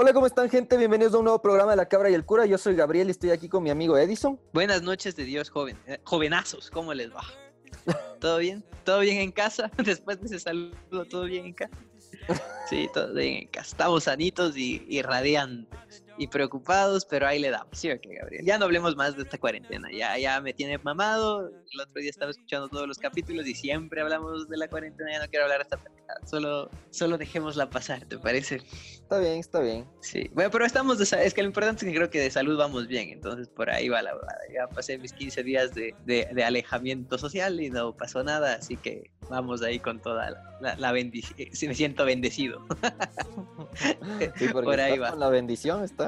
Hola, ¿cómo están, gente? Bienvenidos a un nuevo programa de La Cabra y el Cura. Yo soy Gabriel y estoy aquí con mi amigo Edison. Buenas noches de Dios, joven. eh, jovenazos, ¿cómo les va? ¿Todo bien? ¿Todo bien en casa? Después de ese saludo, ¿todo bien en casa? Sí, todo bien en casa. Estamos sanitos y, y y preocupados, pero ahí le damos. ¿Sí o qué, Gabriel? Ya no hablemos más de esta cuarentena. Ya, ya me tiene mamado. El otro día estaba escuchando todos los capítulos y siempre hablamos de la cuarentena. Ya no quiero hablar de esta pendejada. Solo, solo dejémosla pasar, ¿te parece? Está bien, está bien. Sí, bueno, pero estamos de es que lo importante es que creo que de salud vamos bien, entonces por ahí va la verdad. Ya pasé mis 15 días de, de- de alejamiento social y no pasó nada, así que vamos ahí con toda la, la, la bendición. Me siento bendecido. Sí, Por ahí va. con la bendición está.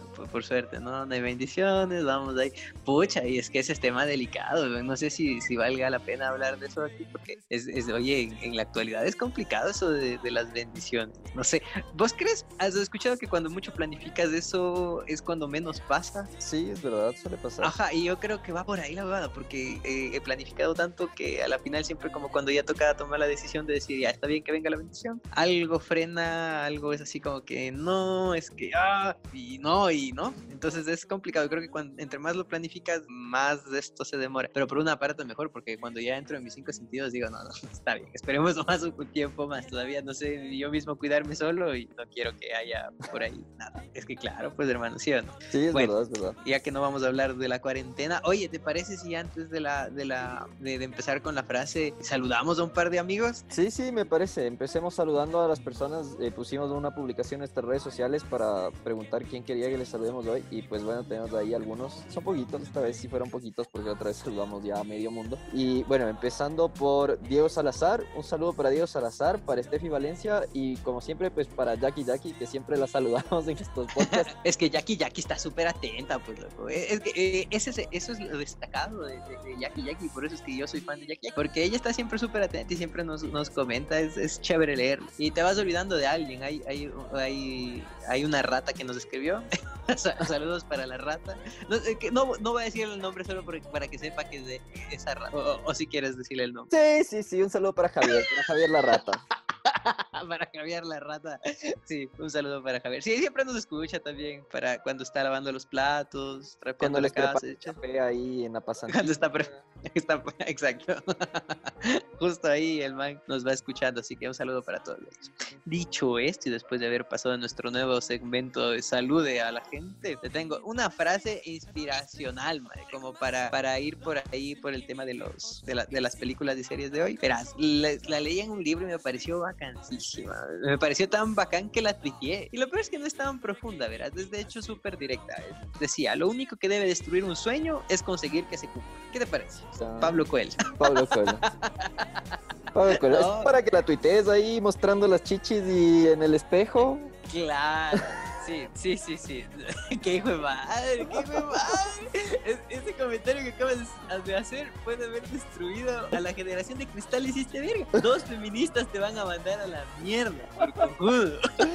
por, por suerte, no, hay bendiciones, vamos ahí. Pucha, y es que ese es tema delicado, no sé si, si valga la pena hablar de eso aquí, porque es, es oye, en, en la actualidad es complicado eso de, de las bendiciones. No sé, ¿vos crees? ¿Has escuchado que cuando mucho planificas eso es cuando menos pasa? Sí, es verdad, suele pasar. Ajá, y yo creo que va por ahí la verdad, porque eh, he planificado tanto que a la final siempre como cuando ya toca tomar la decisión de decir, ya está bien que venga la bendición, algo frena, algo es así como que no, es que, ah, y no, y no. Entonces es complicado, creo que cuando, entre más lo planificas, más de esto se demora. Pero por una parte mejor, porque cuando ya entro en mis cinco sentidos digo, no, no, está bien, esperemos más un tiempo más, todavía no sé yo mismo cuidarme solo y no quiero que haya por ahí nada. Es que claro, pues hermano, ¿sí o no? Sí, es bueno. verdad, es verdad. ya que no vamos a hablar de la cuarentena, oye, ¿te parece si antes de la de la de, de empezar con la frase saludamos a un par de amigos? Sí, sí, me parece. Empecemos saludando a las personas. eh, pusimos una publicación en nuestras redes sociales para preguntar quién quería que les saludemos hoy. Y pues bueno, tenemos ahí algunos. Son poquitos, esta vez sí fueron poquitos porque otra vez saludamos ya a medio mundo. Y bueno, empezando por Diego Salazar. Un saludo para Diego Salazar, para Steffi Valencia y como siempre, pues para Jackie Jackie, que siempre la saludamos en estos podcasts. Es que Jackie Jackie está súper atenta, pues loco. Es que eh, ese, es- eso es lo destacado de, de, de Jackie Jackie, por eso es que yo soy fan de Jackie Jackie, porque ella está siempre súper atenta y siempre nos, nos comenta, es, es chévere leer. Y te vas olvidando de alguien, hay, hay, hay, hay una rata que nos escribió. Sa- Saludos para la rata. No, no, no voy a decir el nombre solo para que sepa que es de esa rata. O, si quieres decirle el nombre. Sí, sí, sí, un saludo para Javier, para Javier la rata. para Javier la rata. Sí, un saludo para Javier. Sí, siempre nos escucha también para cuando está lavando los platos, Cuando la casa. ahí en la pasantía. Cuando está, pre- está- exacto. Justo ahí el man nos va escuchando, así que un saludo para todos. Dicho esto, y después de haber pasado nuestro nuevo segmento de salude a la gente, te tengo una frase inspiracional, madre, como para, para ir por ahí por el tema de los de, la- de las películas y series de hoy. Verás, la, la leí en un libro y me pareció bacanísima. Me pareció tan bacán que la tuiteé. Y lo peor es que no es tan profunda, verás, es de hecho súper directa. Decía, lo único que debe destruir un sueño es conseguir que se cumpla. ¿Qué te parece? O sea, Pablo Coelho. Pablo Coelho. Pablo Coelho. No. Es para que la tuitees ahí mostrando las chichis y en el espejo. Claro. Sí, sí, sí, sí. qué hijo de madre, qué hijo de madre. Es- ese comentario que acabas de hacer puede haber destruido a la generación de cristal hiciste verga. Dos feministas te van a mandar a la mierda por cojudo.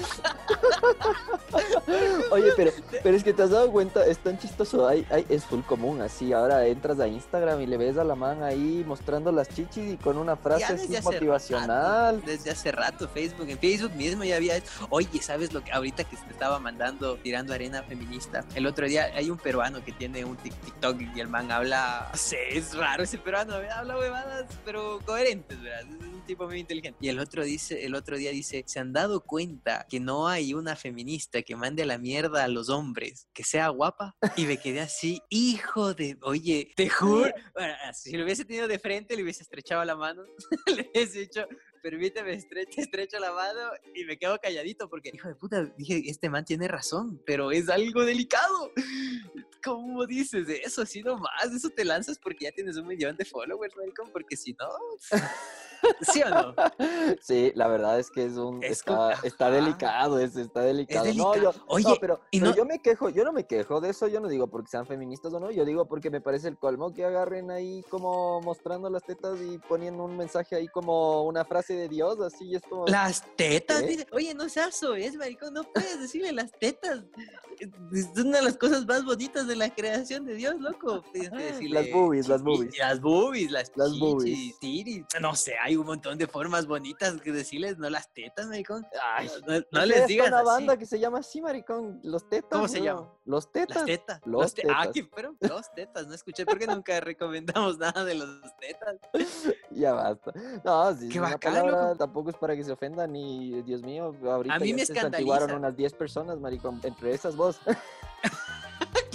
Oye, pero, pero es que te has dado cuenta, es tan chistoso, hay, hay, es full común así. Ahora entras a Instagram y le ves a la man ahí mostrando las chichis y con una frase así motivacional. rato, desde hace rato Facebook, en Facebook mismo ya había, oye, ¿sabes lo que ahorita que se estaba mandando tirando arena feminista? El otro día hay un peruano que tiene un TikTok y el man habla, no sé, es raro ese peruano, habla huevadas, pero coherentes, ¿verdad? Es un tipo muy inteligente. Y el otro dice, el otro día dice, ¿se han dado cuenta que no hay una feminista que mande a la mierda a los hombres, que sea guapa? Y me quedé así, hijo de, oye, te juro, bueno, si lo hubiese tenido de frente, le hubiese estrechado la mano, le hubiese dicho, permíteme, estre- te estrecho la mano y me quedo calladito porque, hijo de puta, dije, este man tiene razón, pero es algo delicado. ¿Cómo dices eso? Así nomás, eso te lanzas porque ya tienes un millón de followers, maricón, porque si no, ¿sí o no? Sí, la verdad es que es un Es está, delicado, es, está delicado. No, delicado. yo, Oye, no, pero, y pero no- yo me quejo, yo no me quejo de eso, yo no digo porque sean feministas o no, yo digo porque me parece el colmo que agarren ahí como mostrando las tetas y poniendo un mensaje ahí como una frase de Dios, así y es como Las tetas, dice, oye, no seas es maricón, no puedes decirle las tetas. Es una de las cosas más bonitas de la creación de Dios, loco. Decirle Las boobies, las boobies. Las boobies, las, Las boobies. tiris. No sé, hay un montón de formas bonitas que decirles, no las tetas, maricón. Ay, No, no es les digas una así. banda que se llama así, maricón. Los tetas. ¿Cómo se llama? Los tetas. Las tetas. Los te- Ah, tetas. ¿qué? pero los tetas, no escuché. ¿Por qué nunca recomendamos nada de los tetas? Ya basta. No, sí, Qué bacán, palabra, tampoco es para que se ofendan y, Dios mío, ahorita A mí me se santiguaron unas 10 personas, maricón. Entre esas vos.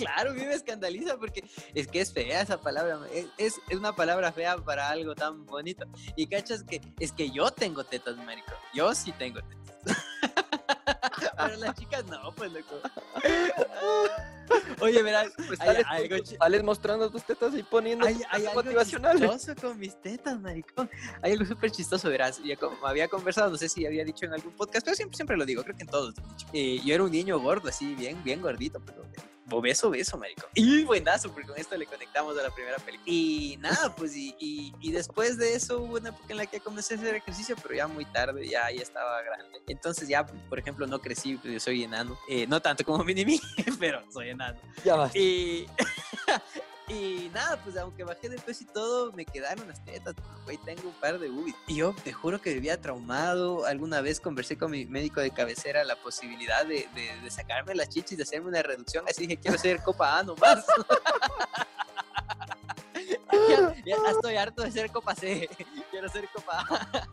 Claro, a mí me escandaliza porque es que es fea esa palabra. Es, es, una palabra fea para algo tan bonito. Y cachas que es que yo tengo tetas, marico. Yo sí tengo tetas. Pero las chicas no, pues loco. Oye, verás, Pues hay sales, con algo sales mostrando tus tetas y poniendo hay, hay algo motivacionales. chistoso con mis tetas, maricón. Hay algo súper chistoso, verás. Ya como había conversado, no sé si había dicho en algún podcast, pero siempre, siempre lo digo, creo que en todos. Eh, yo era un niño gordo, así, bien, bien gordito, pero obeso, obeso, maricón. Y buenazo, porque con esto le conectamos a la primera película. Y nada, pues, y, y, y después de eso hubo una época en la que comencé a hacer ejercicio, pero ya muy tarde, ya, ya estaba grande. Entonces ya, por ejemplo, no crecí, yo soy enano. Eh, no tanto como Minimi, pero soy enano. Ya basta. Y, y nada, pues aunque bajé de peso y todo, me quedaron las tetas. Güey, tengo un par de boobies. Y yo te juro que vivía traumado. Alguna vez conversé con mi médico de cabecera la posibilidad de, de, sacarme las chichis, de hacerme una reducción. Así dije, quiero ser copa A nomás. ya, ya estoy harto de ser copa C. Quiero ser copa A.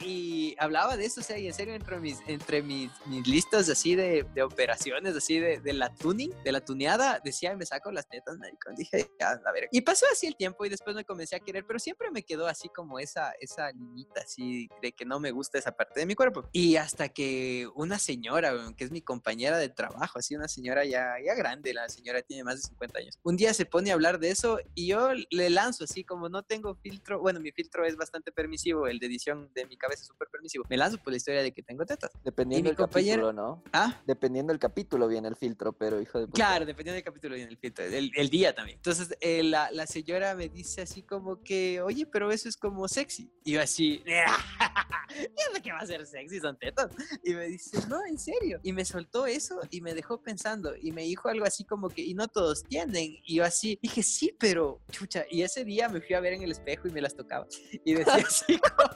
Y hablaba de eso, o sea, y en serio, entre mis, entre mis, mis listas así de, de operaciones, así de, de la tuning, de la tuneada, decía, me saco las tetas, maricón. Dije, ya, a ver. Y pasó así el tiempo y después me comencé a querer, pero siempre me quedó así como esa, esa limita así de que no me gusta esa parte de mi cuerpo. Y hasta que una señora, que es mi compañera de trabajo, así una señora ya, ya grande, la señora tiene más de 50 años, un día se pone a hablar de eso y yo le lanzo así como no tengo filtro, bueno, mi filtro es bastante permisivo, el de edición de mi cabeza es súper permisivo. Me lanzo por la historia de que tengo tetas. Dependiendo del compañera- capítulo, ¿no? Ah, Dependiendo del capítulo viene el filtro, pero hijo de puta. Claro, dependiendo del capítulo en el filtro, el, el día también. Entonces, eh, la, la señora me dice así como que, oye, pero eso es como sexy. Y yo así, ¿y que va a ser sexy? Son tetas. Y me dice, no, en serio. Y me soltó eso y me dejó pensando. Y me dijo algo así como que, y no todos tienen. Y yo así, dije, sí, pero, chucha. Y ese día me fui a ver en el espejo y me las tocaba. Y decía así como,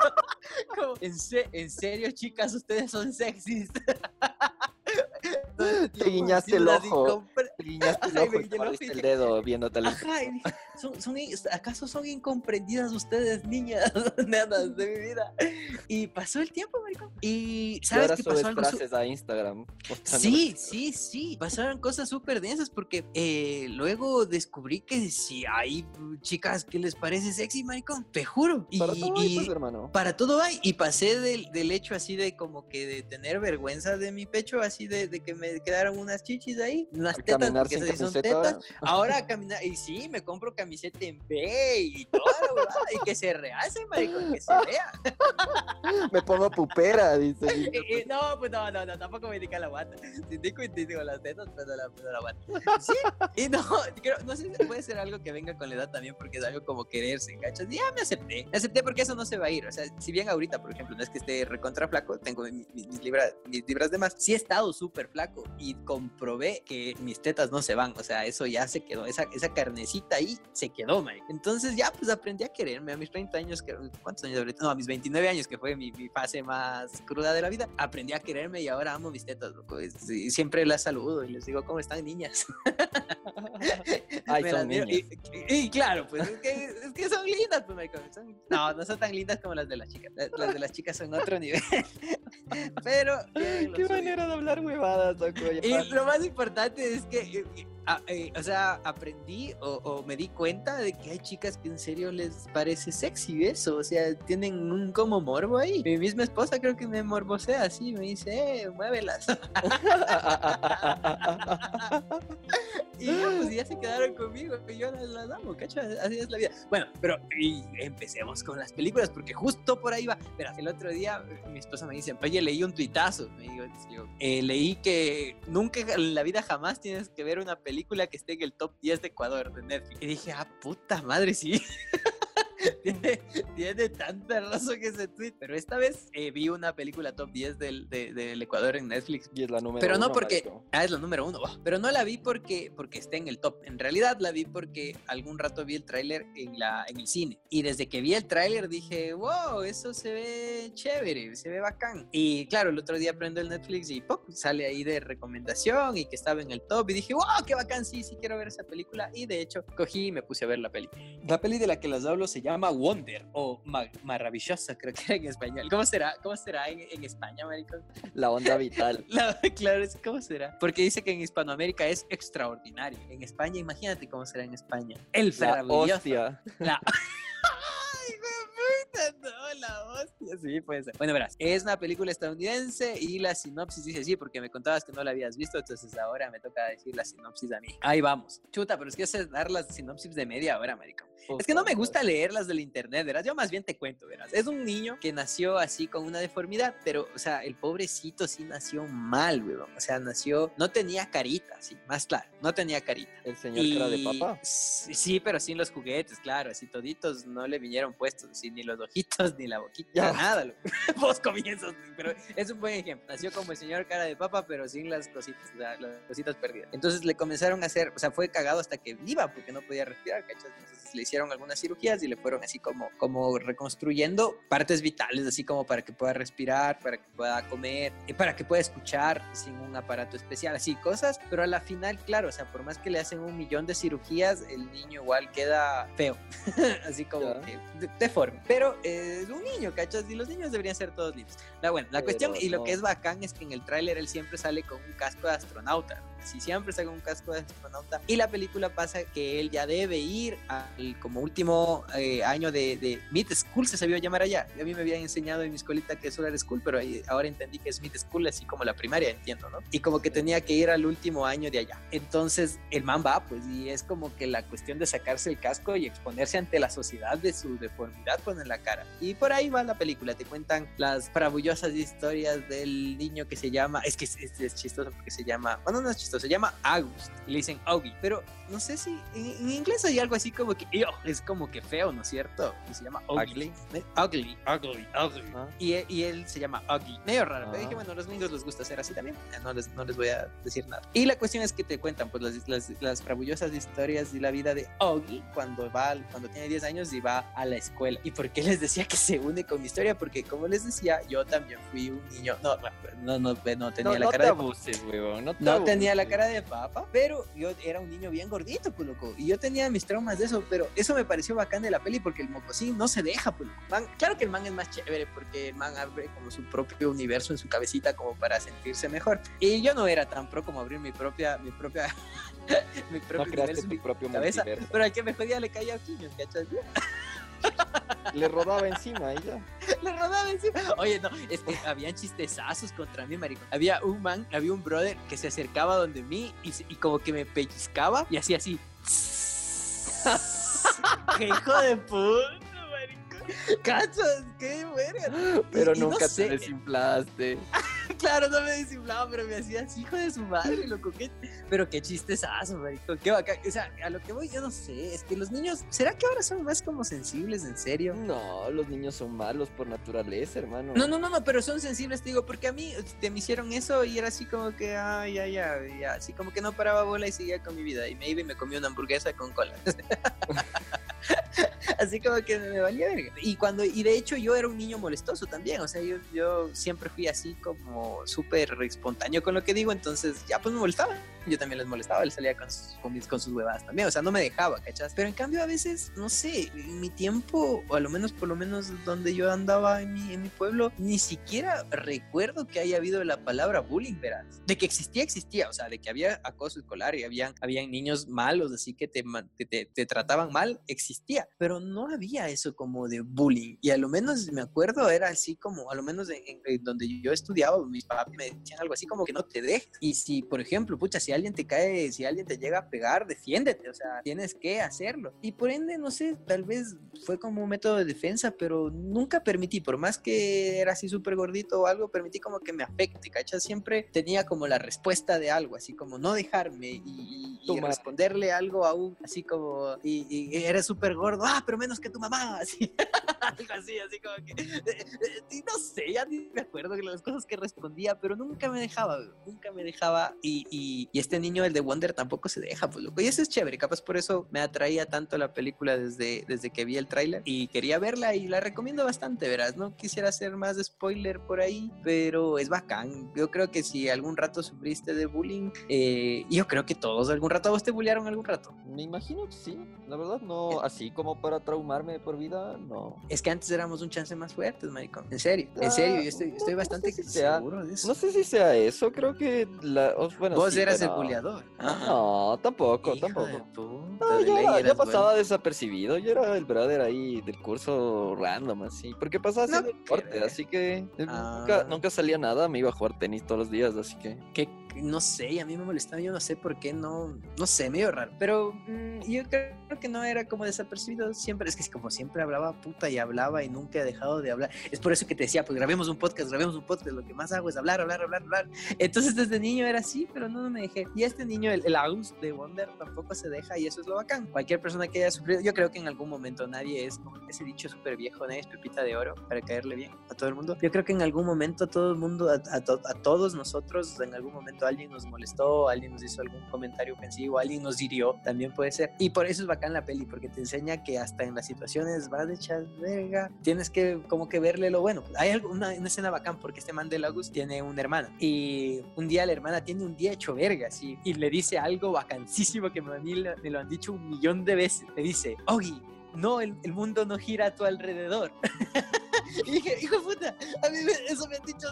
como, ¿en, se- en serio, chicas, ustedes son sexys. Te guiñaste el ojo. Guiñaste el y te mordiste el dedo viéndote la Ajá, y dije, ¿son, son, ¿acaso son incomprendidas ustedes, niñas, nenas de mi vida? Y pasó el tiempo, maricón. Y ¿sabes qué pasó algo frases a Instagram. Sí, tetas. sí, sí. Pasaron cosas súper densas porque eh, luego descubrí que si hay mm, chicas que les parece sexy, maricón, te juro. Y, Para todo hay, y- pues, hermano. para todo hay. Y pasé del, del hecho así de como que de tener vergüenza de mi pecho, así de, de que me quedaron unas chichis ahí, unas A tetas, porque esas sí son tetas. ahora. Caminar, y sí, me compro camiseta en B y huevada, y que se realce, maricón, que se vea. Me pongo pupera, dice. Y- y no, pues no, no, no, tampoco me indica la guata. Si te digo las tetas, no la, no la guata. Sí, y no, creo, no sé si puede ser algo que venga con la edad también, porque es algo como quererse, ¿cachas? Y ya me acepté, me acepté porque eso no se va a ir. O sea, si bien ahorita, por ejemplo, no es que esté recontra flaco, tengo mi- mi- mis, libras, mis libras de más, sí he estado súper flaco y comprobé que mis tetas no se van. O sea, eso ya se quedó, esa, esa carnecita ahí se quedó, man. Entonces ya, pues aprendí a quererme a mis 30 años, que, ¿cuántos años ahorita? No, a mis 29 años, que fue mi, mi fase más cruda de la vida, aprendí a quererme y ahora amo mis tetas, loco. Y siempre las saludo y les digo, ¿cómo están, niñas? Ay, son niñas. Y, y- y claro, pues es que, es que son lindas, pues, son- no, no son tan lindas como las de las chicas. Las, las de las chicas son otro nivel. Pero. Qué suyo. manera de hablar huevadas, loco. Y lo más importante es que, eh, eh, ah, eh, o sea, aprendí o, o me di cuenta de que hay chicas que en serio les parece sexy eso, o sea, tienen un como morbo ahí. Mi misma esposa creo que me morbosea así, me dice, eh, muévelas. y ya, pues ya se quedaron conmigo y yo las, las amo, ¿cacho? Así es la vida. Bueno, pero y empecemos con las películas porque justo por ahí va. Verás, el otro día eh, mi esposa me dice, oye, leí un tuitazo. Me digo, eh, leí que nunca en la vida jamás tienes que ver una película que esté en el top 10 de Ecuador de Netflix. Y dije, ah, puta madre, sí. tiene, tanta razón que ese tweet. Pero esta vez eh, vi una película top 10 del, del Ecuador en Netflix. Y es la número Pero no uno, porque. marico. Ah, es la número uno. oh, Pero no la vi porque, porque esté en el top. En realidad la vi porque algún rato vi el tráiler en, la, en el cine. Y desde que vi el tráiler dije, wow, eso se ve chévere, se ve bacán. Y claro, el otro día prendo el Netflix y ¡pop! sale ahí de recomendación y que estaba en el top. Y dije, wow, qué bacán, sí, sí quiero ver esa película. Y de hecho, cogí y me puse a ver la peli. La peli de la que les hablo se llama Wonder o Ma- Maravillosa, creo que era en español. ¿Cómo será? ¿Cómo será en, en España, maricón? La onda vital. La- claro, ¿cómo será? Porque dice que en Hispanoamérica es extraordinario. En España, imagínate cómo será en España. El La hostia. La... no, la hostia, sí, puede ser. Bueno, verás, es una película estadounidense y la sinopsis dice sí, porque me contabas que no la habías visto, entonces ahora me toca decir la sinopsis a mí. Ahí vamos. Chuta, pero es que sé dar las sinopsis de media hora, marico. Es que no me gusta leerlas del internet, verás. Yo más bien te cuento, verás. Es un niño que nació así con una deformidad, pero, o sea, el pobrecito sí nació mal, weón. O sea, nació, no tenía carita, sí, más claro, no tenía carita. El señor cara de papa. Sí, pero sin los juguetes, claro, así toditos no le vinieron puestos, así, ni los ojitos, ni la boquita, nada. lo- Vos comienzas, pero es un buen ejemplo. Nació como el señor cara de papa, pero sin las cositas, las cositas perdidas. Entonces le comenzaron a hacer, o sea, fue cagado hasta que iba, porque no podía respirar, ¿cachas? Entonces le hicieron algunas cirugías y le fueron así como, como reconstruyendo partes vitales, así como para que pueda respirar, para que pueda comer, y para que pueda escuchar sin un aparato especial, así cosas, pero a la final, claro, o sea, por más que le hacen un millón de cirugías, el niño igual queda feo, así como deforme, pero eh, es un niño, ¿cachas? Y los niños deberían ser todos lindos. La, bueno, la Pero cuestión y lo que es bacán es que en el tráiler él siempre sale con un casco de astronauta, sí, siempre con un casco de astronauta, y la película pasa que él ya debe ir al como último eh, año de, de Mid School, se sabía llamar allá. A mí me habían enseñado en mi escuelita que eso era School, pero ahora entendí que es Mid School, así como la primaria, entiendo, ¿no? Y como que tenía que ir al último año de allá. Entonces el man va, pues, y es como que la cuestión de sacarse el casco y exponerse ante la sociedad de su deformidad, pues, en la cara. Y por ahí va la película, te cuentan las maravillosas historias del niño que se llama, es que es, es- es chistoso porque se llama, bueno, no es chistoso, se llama August, y le dicen Augie, pero no sé si en, en inglés hay algo así como que, "Ew", es como que feo, ¿no es cierto? Y se llama Augie. Ugly. Eh, Ugly, ugly, ugly. Ah. Y, y él se llama Ugly. Medio raro, pero Ah. dije, bueno, a los gringos les gusta hacer así también. No les, no les voy a decir nada. Y la cuestión es que te cuentan pues las, las, las historias de la vida de Ugly cuando va, cuando tiene 10 años y va a la escuela. ¿Y por qué les decía que se une con mi historia? Porque como les decía, yo también fui un niño, no, no, no, no tenía No, la no cara te de abuses, weón. No, te no tenía la cara de papa, pero yo era un niño bien gordito, pues loco. Y yo tenía mis traumas de eso, pero eso me pareció bacán de la peli porque el mocosín no se deja, pues loco. Man, claro que el man es más chévere porque el man abre como su propio universo en su cabecita como para sentirse mejor. Y yo no era tan pro como abrir mi propia, mi propia, mi No propio creaste universo mi propio cabeza. multiverso. Pero al que me jodía le caía a quiños, ¿cachas? Le rodaba encima ya. Le rodaba encima. Oye, no, es que habían chistezazos contra mí, marico. Había un man, había un brother que se acercaba donde mí y, y como que me pellizcaba y hacía así. ¡Qué hijo de puta! ¿Cachas? ¡Qué verga! Pero Y- y no nunca sé. te desinflaste. Claro, no me desinflaba, pero me hacía así, hijo de su madre, loco. Qué... Pero qué chistezazo, marico. Qué bacán. O sea, a lo que voy, yo no sé. Es que los niños, ¿será que ahora son más como sensibles, en serio? No, los niños son malos por naturaleza, hermano. No, no, no, no, pero son sensibles, te digo, porque a mí te me hicieron eso y era así como que, ay, ya, ya, así como que no paraba bola y seguía con mi vida. Y me iba y me comí una hamburguesa con cola. así como que me valía verga. Y cuando, y de hecho yo era un niño molestoso también, o sea, yo, yo siempre fui así como súper espontáneo con lo que digo, entonces ya pues me molestaba. Yo también les molestaba, él salía con sus, con, mis- con sus huevadas también, o sea, no me dejaba, ¿cachas? Pero en cambio a veces, no sé, en mi tiempo, o a lo menos por lo menos donde yo andaba en mi, en mi pueblo, ni siquiera recuerdo que haya habido la palabra bullying, verás. De que existía, existía, o sea, de que había acoso escolar y habían, habían niños malos, así que te, te- te trataban mal, existía, pero no había eso como de bullying. Y a lo menos me acuerdo, era así como, a lo menos en, en- donde yo estudiaba, mis papás me decían algo así como que no te dejes. Y si, por ejemplo, pucha, si alguien te cae, si alguien te llega a pegar, defiéndete, o sea, tienes que hacerlo. Y por ende, no sé, tal vez fue como un método de defensa, pero nunca permití, por más que era así súper gordito o algo, permití como que me afecte, ¿cachas? Siempre tenía como la respuesta de algo, así como no dejarme y, y responderle algo aún, así como, y, y eres súper gordo, ah, pero menos que tu mamá, así, algo así, así como que, eh, eh, no sé, ya ni me acuerdo de las cosas que respondía, pero nunca me dejaba, nunca me dejaba, y, y, y, este niño, el de Wonder, tampoco se deja, pues loco, y eso es chévere, capaz por eso me atraía tanto la película desde, desde que vi el tráiler, y quería verla, y la recomiendo bastante, verás, no quisiera hacer más spoiler por ahí, pero es bacán, yo creo que si algún rato sufriste de bullying, eh, yo creo que todos algún rato, vos te bullearon algún rato? Me imagino que sí, la verdad no, así como para traumarme por vida, no. Es que antes éramos un chance más fuertes, maricón. En serio, en serio, yo estoy, estoy bastante sé si seguro de eso. No sé si sea eso, creo que la, bueno, Vos sí, eras el buleador. No, tampoco, Hijo tampoco. No, yo eras pasaba bueno. desapercibido, yo era el brother ahí del curso random, así, porque pasaba No haciendo deporte, así que eh, Ah. nunca, nunca salía nada, me iba a jugar tenis todos los días, así que... que no sé, a mí me molestaba, yo no sé por qué, no, no sé, medio raro. Pero mm, yo creo que no era como desapercibido siempre, es que como siempre hablaba puta y hablaba y nunca he dejado de hablar. Es por eso que te decía, pues grabemos un podcast, grabemos un podcast, lo que más hago es hablar, hablar, hablar, hablar. Entonces desde niño era así, pero no, no me dejé. Y este niño, el, el Aus de Wonder, tampoco se deja y eso es lo bacán. Cualquier persona que haya sufrido, yo creo que en algún momento nadie es, como ese dicho súper viejo, nadie es pepita de oro para caerle bien a todo el mundo. Yo creo que en algún momento todo el mundo, a, a a todos nosotros, en algún momento alguien nos molestó, alguien nos hizo algún comentario ofensivo, alguien nos hirió, también puede ser. Y por eso es bacán la peli, porque te enseña que hasta en las situaciones vas de echar verga, tienes que como que verle lo bueno. Hay una, una escena bacán porque este man de Lagos tiene una hermana y un día la hermana tiene un día hecho verga, y le dice algo bacanísimo que me lo han dicho un millón de veces. Le dice, Ogi, no, el, mundo no gira a tu alrededor. y dije, hijo puta, a mí eso me han dicho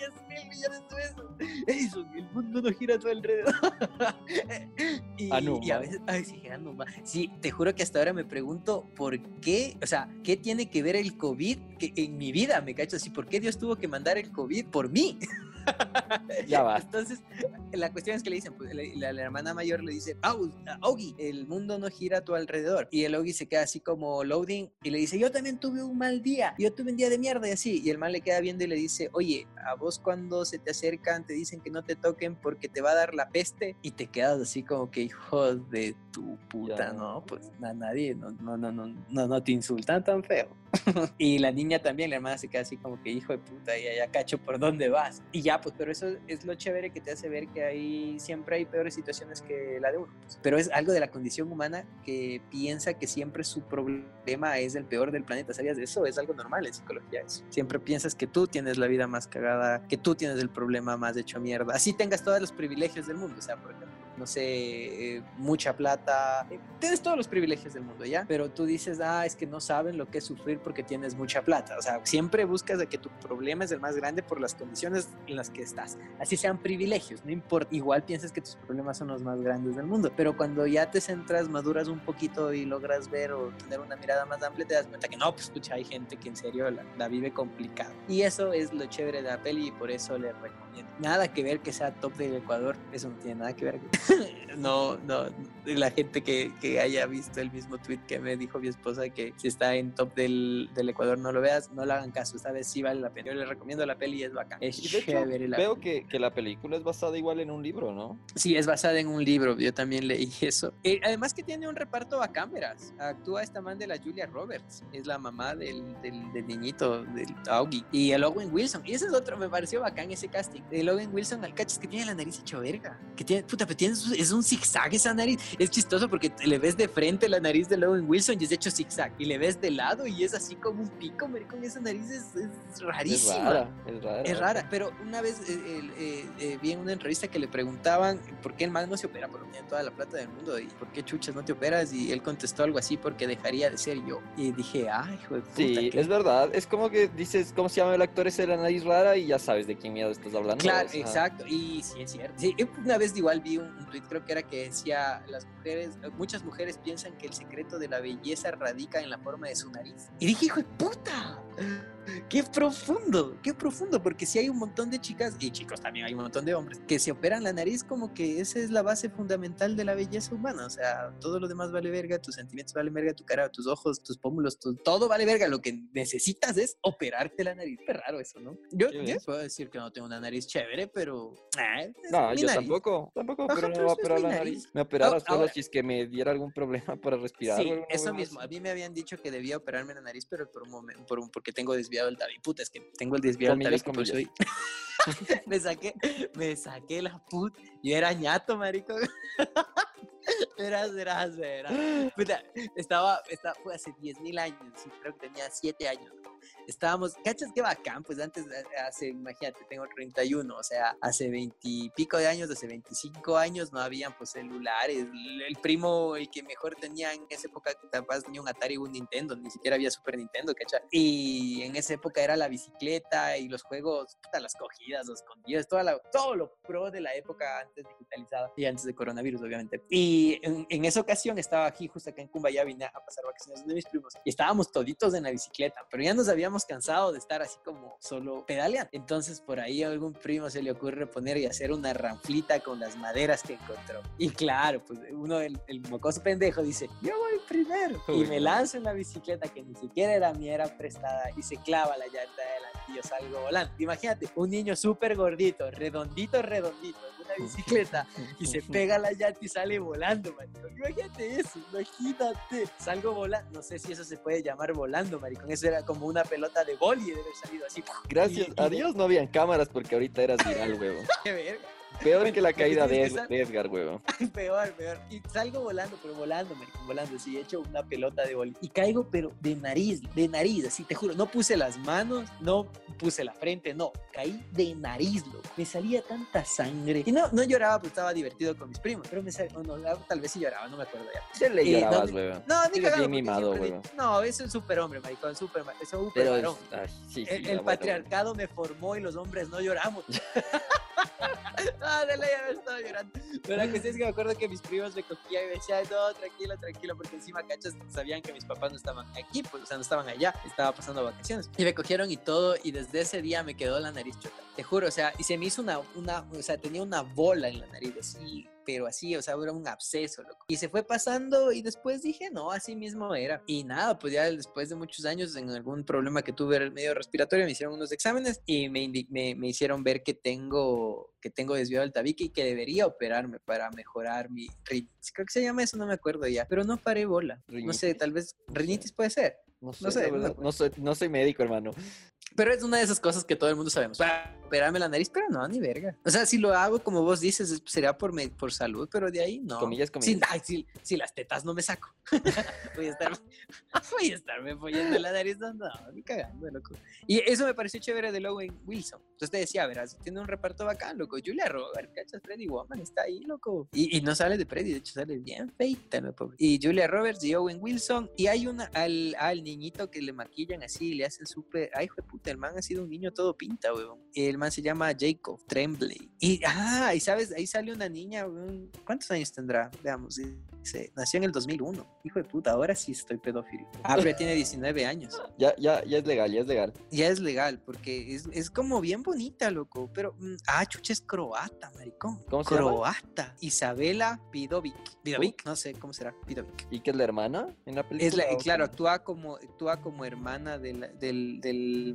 10 mil millones de veces. Edison, el mundo no gira a tu alrededor. y, Anuma. y a veces, ay, sí, Anuma. Sí, te juro que hasta ahora me pregunto por qué, o sea, ¿qué tiene que ver el COVID que en mi vida? Me cacho así, ¿por qué Dios tuvo que mandar el COVID por mí? Ya va. Entonces, la cuestión es que le dicen, pues, la, la- hermana mayor le dice, "Au- Augie, el mundo no gira a tu alrededor. Y el Augie se queda así como loading y le dice, yo también tuve un mal día, yo tuve un día de mierda y así. Y el man le queda viendo y le dice, oye, a vos cuando se te acercan te dicen que no te toquen porque te va a dar la peste y te quedas así como que hijo de tu puta, Ya. ¿no? Pues a nadie, no, no, no, no, no, no te insultan tan feo. y la niña también, la hermana se queda así como que hijo de puta, ya, ya cacho por dónde vas. Y ya, pues, pero eso es lo chévere que te hace ver que hay, siempre hay peores situaciones que la de uno. pues. Pero es algo de la condición humana que piensa que siempre su problema es el peor del planeta. ¿Sabías de eso? Es algo normal en psicología eso. Siempre piensas que tú tienes la vida más cagada, que tú tienes el problema más hecho mierda. Así tengas todos los privilegios del mundo. O sea, por ejemplo, no sé, eh, mucha plata, eh, tienes todos los privilegios del mundo, ¿ya? Pero tú dices, ah, es que no saben lo que es sufrir porque tienes mucha plata. O sea, siempre buscas de que tu problema es el más grande por las condiciones en las que estás. Así sean privilegios, no importa. Igual piensas que tus problemas son los más grandes del mundo. Pero cuando ya te centras, maduras un poquito y logras ver o tener una mirada más amplia, te das cuenta que no, pues escucha, hay gente que en serio la, la vive complicada. Y eso es lo chévere de la peli y por eso le recomiendo. Nada que ver que sea top del Ecuador, eso no tiene nada que ver. no, no, la gente que, que haya visto el mismo tweet que me dijo mi esposa que si está en top del, del Ecuador no lo veas, no le hagan caso, esta vez sí vale la pena. Yo le recomiendo la peli, es bacán. Es Y de hecho, veo que, que la película es basada igual en un libro, ¿no? Sí, es basada en un libro, yo también leí eso. Eh, además que tiene un reparto a cámaras. Actúa esta man de la Julia Roberts, es la mamá del, del, del niñito, del Augie. Y el Owen Wilson, y ese es otro, me pareció bacán ese casting. El Owen Wilson, al cachas que tiene la nariz hecho verga. Que tiene, puta, pero tiene, es un zigzag esa nariz. Es chistoso porque le ves de frente la nariz del Owen Wilson y es hecho zigzag. Y le ves de lado y es así como un pico, con esa nariz es, es Es rarísima. rara, es rara. Es rara, pero una vez eh, eh, eh, vi en una entrevista que le preguntaban por qué el man no se opera, porque tiene toda la plata del mundo, y por qué chuchas no te operas, y él contestó algo así, porque dejaría de ser yo. Y dije, ay, hijo de puta. Sí, ¿qué?". es verdad. Es como que dices, ¿cómo se llama el actor ese de la nariz rara? Y ya sabes de quién miedo estás hablando. Claro, exacto, y sí es cierto. Sí, una vez igual vi un, un tweet, creo que era que decía, las mujeres, muchas mujeres piensan que el secreto de la belleza radica en la forma de su nariz. Y dije, hijo de puta, Qué profundo, qué profundo, porque si hay un montón de chicas, y chicos también hay un montón de hombres, que se operan la nariz como que esa es la base fundamental de la belleza humana. O sea, todo lo demás vale verga, tus sentimientos valen verga, tu cara, tus ojos, tus pómulos, todo vale verga. Lo que necesitas es operarte la nariz. Qué raro eso, ¿no? Yo, puedo decir que no tengo una nariz chévere, pero... Eh, no, yo tampoco, tampoco, pero no me voy a operar la nariz. Me operaron solo si es que me diera algún problema para respirar. Sí, eso mismo. A mí me habían dicho que debía operarme la nariz, pero por un momento, por un, porque tengo desviado el tabique. Puta, es que tengo el desviado del tabique, pues soy... me saqué, me saqué la puta. Yo era ñato, marico. Verás, verás, verás. Puta, estaba, estaba, fue hace 10 mil años, creo que tenía 7 años estábamos, ¿cachas qué bacán? Pues antes, eh, hace, imagínate, tengo 31, o sea, hace 20 y pico de años, hace 25 años no habían pues celulares. El primo, el que mejor tenía en esa época, capaz tenía un Atari o un Nintendo, ni siquiera había Super Nintendo, ¿cachas? Y en esa época era la bicicleta y los juegos, puta, las cogidas, los escondidas, toda la, todo lo pro de la época antes digitalizada y antes de coronavirus, obviamente. Y en, en esa ocasión estaba aquí, justo acá en Cumbaya, vine a pasar vacaciones de mis primos y estábamos toditos en la bicicleta, pero ya nos habíamos cansado de estar así como solo pedaleando. Entonces por ahí a algún primo se le ocurre poner y hacer una ranflita con las maderas que encontró. Y claro, pues uno, el, el mocoso pendejo dice, yo voy primero. y me lanzo en la bicicleta que ni siquiera era mía, era prestada y se clava la llanta adelante y yo salgo volando. Imagínate, un niño súper gordito, redondito, redondito, en una bicicleta y se pega la llanta y sale volando, marico. Imagínate eso, imagínate. Salgo volando, no sé si eso se puede llamar volando, maricón. Eso era como una pelota de boli de haber salido así. Gracias a Dios no habían cámaras porque ahorita eras viral, huevo. Qué verga. Peor que la caída de, Edgar, huevo. peor, peor. Y salgo volando, pero volando, marico, volando. Así, he hecho una pelota de boli. Y caigo, pero de nariz, de nariz, así, te juro. No puse las manos, no puse la frente, no. Caí de nariz, loco. Me salía tanta sangre. Y no, no lloraba porque estaba divertido con mis primos. Pero me salía, no, tal vez sí lloraba, no me acuerdo ya. Se le eh, llorabas, huevo. No, ni cagado. mimado, huevo. No, es un super hombre, maricón, super, es un super varón. sí, sí, el, el patriarcado me formó y los hombres no lloramos. ah, de ley haber estado llorando. Pero la cuestión es que me acuerdo que mis primos me cogían y me decían, no, tranquilo, tranquilo, porque encima, cachas, sabían que mis papás no estaban aquí, pues, o sea, no estaban allá, estaba pasando vacaciones. Y me cogieron y todo, y desde ese día me quedó la nariz chota. Te juro, o sea, y se me hizo una, una, o sea, tenía una bola en la nariz, así, pero así, o sea, era un absceso, loco. Y se fue pasando y después dije, no, así mismo era. Y nada, pues ya después de muchos años, en algún problema que tuve medio respiratorio, me hicieron unos exámenes y me, me, me hicieron ver que tengo, que tengo desviado el tabique y que debería operarme para mejorar mi rinitis. Creo que se llama eso, no me acuerdo ya, pero no paré bola. No sé, tal vez rinitis puede ser. No sé, no, soy, no soy médico, hermano. Pero es una de esas cosas que todo el mundo sabemos. Para operarme la nariz, pero no, ni verga. O sea, si lo hago como vos dices, sería por, por salud, pero de ahí no. Comillas, comillas. Si, las tetas no me saco. voy, a estar, voy a estarme apoyando la nariz. No, no, ni cagando, loco. Y eso me pareció chévere de Lowen Wilson. Entonces te decía, verás, tiene un reparto bacán, loco. Julia Roberts, ¿cachas? Freddy Woman está ahí, loco. Y, y no sale de Freddy, de hecho sale bien feita, ¿no? Y Julia Roberts y Owen Wilson. Y hay una, al, al niñito que le maquillan así, le hacen súper. Ay, fue puta el man ha sido un niño todo pinta, weón. El man se llama Jacob Tremblay. Y, ah, y sabes, ahí sale una niña, weón. ¿Cuántos años tendrá? Veamos, dice, nació en el 2001. Hijo de puta, ahora sí estoy pedófilo. Ah, pero tiene 19 años. Ya, ya, ya es legal, ya es legal. Ya es legal, porque es, es como bien bonita, loco. Pero, mm, ah, chucha, es croata, maricón. ¿Cómo se croata. Isabela Pidovic. Pidovic, no sé cómo será, Pidovic. ¿Y qué es la hermana en la película? Es claro, actúa como, actúa como hermana del, del, del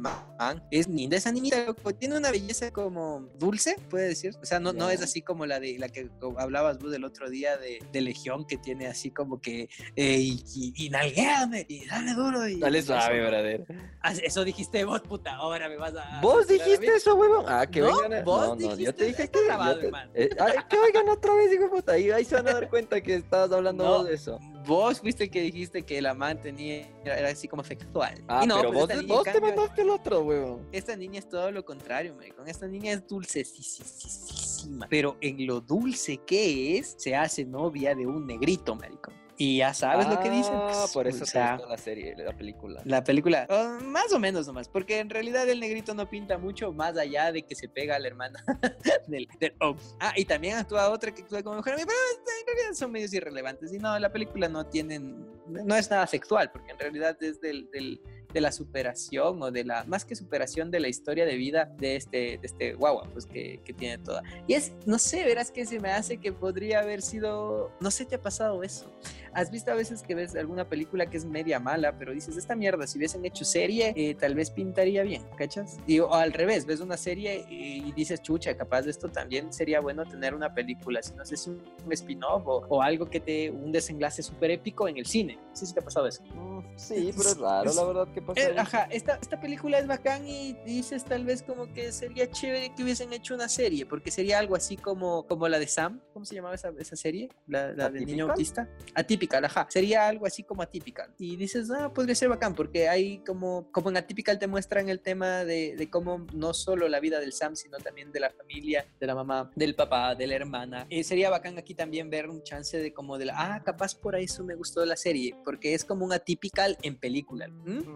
es linda esa niñita, tiene una belleza como dulce, puede decir. O sea, no, no es así como la de la que hablabas vos del otro día de, de Legión, que tiene así como que eh, y, y, y, nalguéame y dale duro. Y, dale suave, verdadero. Ah, eso dijiste vos, puta, ahora me vas a. ¿Vos dijiste eso, huevón? Ah, que ¿No? oigan. ¿Vos no, dijiste, yo te dije que. grabado, te, eh, que oigan otra vez, hijo puta. Y ahí se van a dar cuenta que estabas hablando vos de eso vos fuiste el que dijiste que la man tenía, era, así como sexual. Ah, no, pero pues vos, vos te mandaste el otro, huevón. Esta niña es todo lo contrario, con Esta niña es dulcesísima. Pero en lo dulce que es, se hace novia de un negrito, maricón. Y ya sabes lo que dicen. Ah, por eso se la serie, la película. La película, oh, más o menos nomás, porque en realidad el negrito no pinta mucho más allá de que se pega a la hermana del, oh. Ah, y también actúa otra que actúa como mujer, pero en realidad son medios irrelevantes. Y no, la película no tienen, no es nada sexual, porque en realidad es del, del de la superación o de la, más que superación de la historia de vida de este, de este guagua, pues que, que tiene toda. Y es, no sé, verás que se me hace que podría haber sido, no sé, ¿te ha pasado eso? ¿Has visto a veces que ves alguna película que es media mala, pero dices, esta mierda, si hubiesen hecho serie, eh, tal vez pintaría bien, ¿cachas? Y, o al revés, ves una serie y, dices, chucha, capaz de esto también sería bueno tener una película, si no sé, si un, spin-off o, algo que te, un desenlace súper épico en el cine. No sé si te ha pasado eso. Mm, sí, pero es raro, la verdad, que pasa. Eh, ajá, esta, esta película es bacán y dices tal vez como que sería chévere que hubiesen hecho una serie, porque sería algo así como, como la de Sam, ¿cómo se llamaba esa, esa serie? La, la del niño autista. Atípica ajá. Sería algo así como atípica. Y dices, ah, podría ser bacán, porque hay como, como en atípica te muestran el tema de, de cómo no solo la vida del Sam, sino también de la familia, de la mamá, del papá, de la hermana. Eh, sería bacán aquí también ver un chance de como de la, ah, capaz por eso me gustó la serie, porque es como un atypical en película.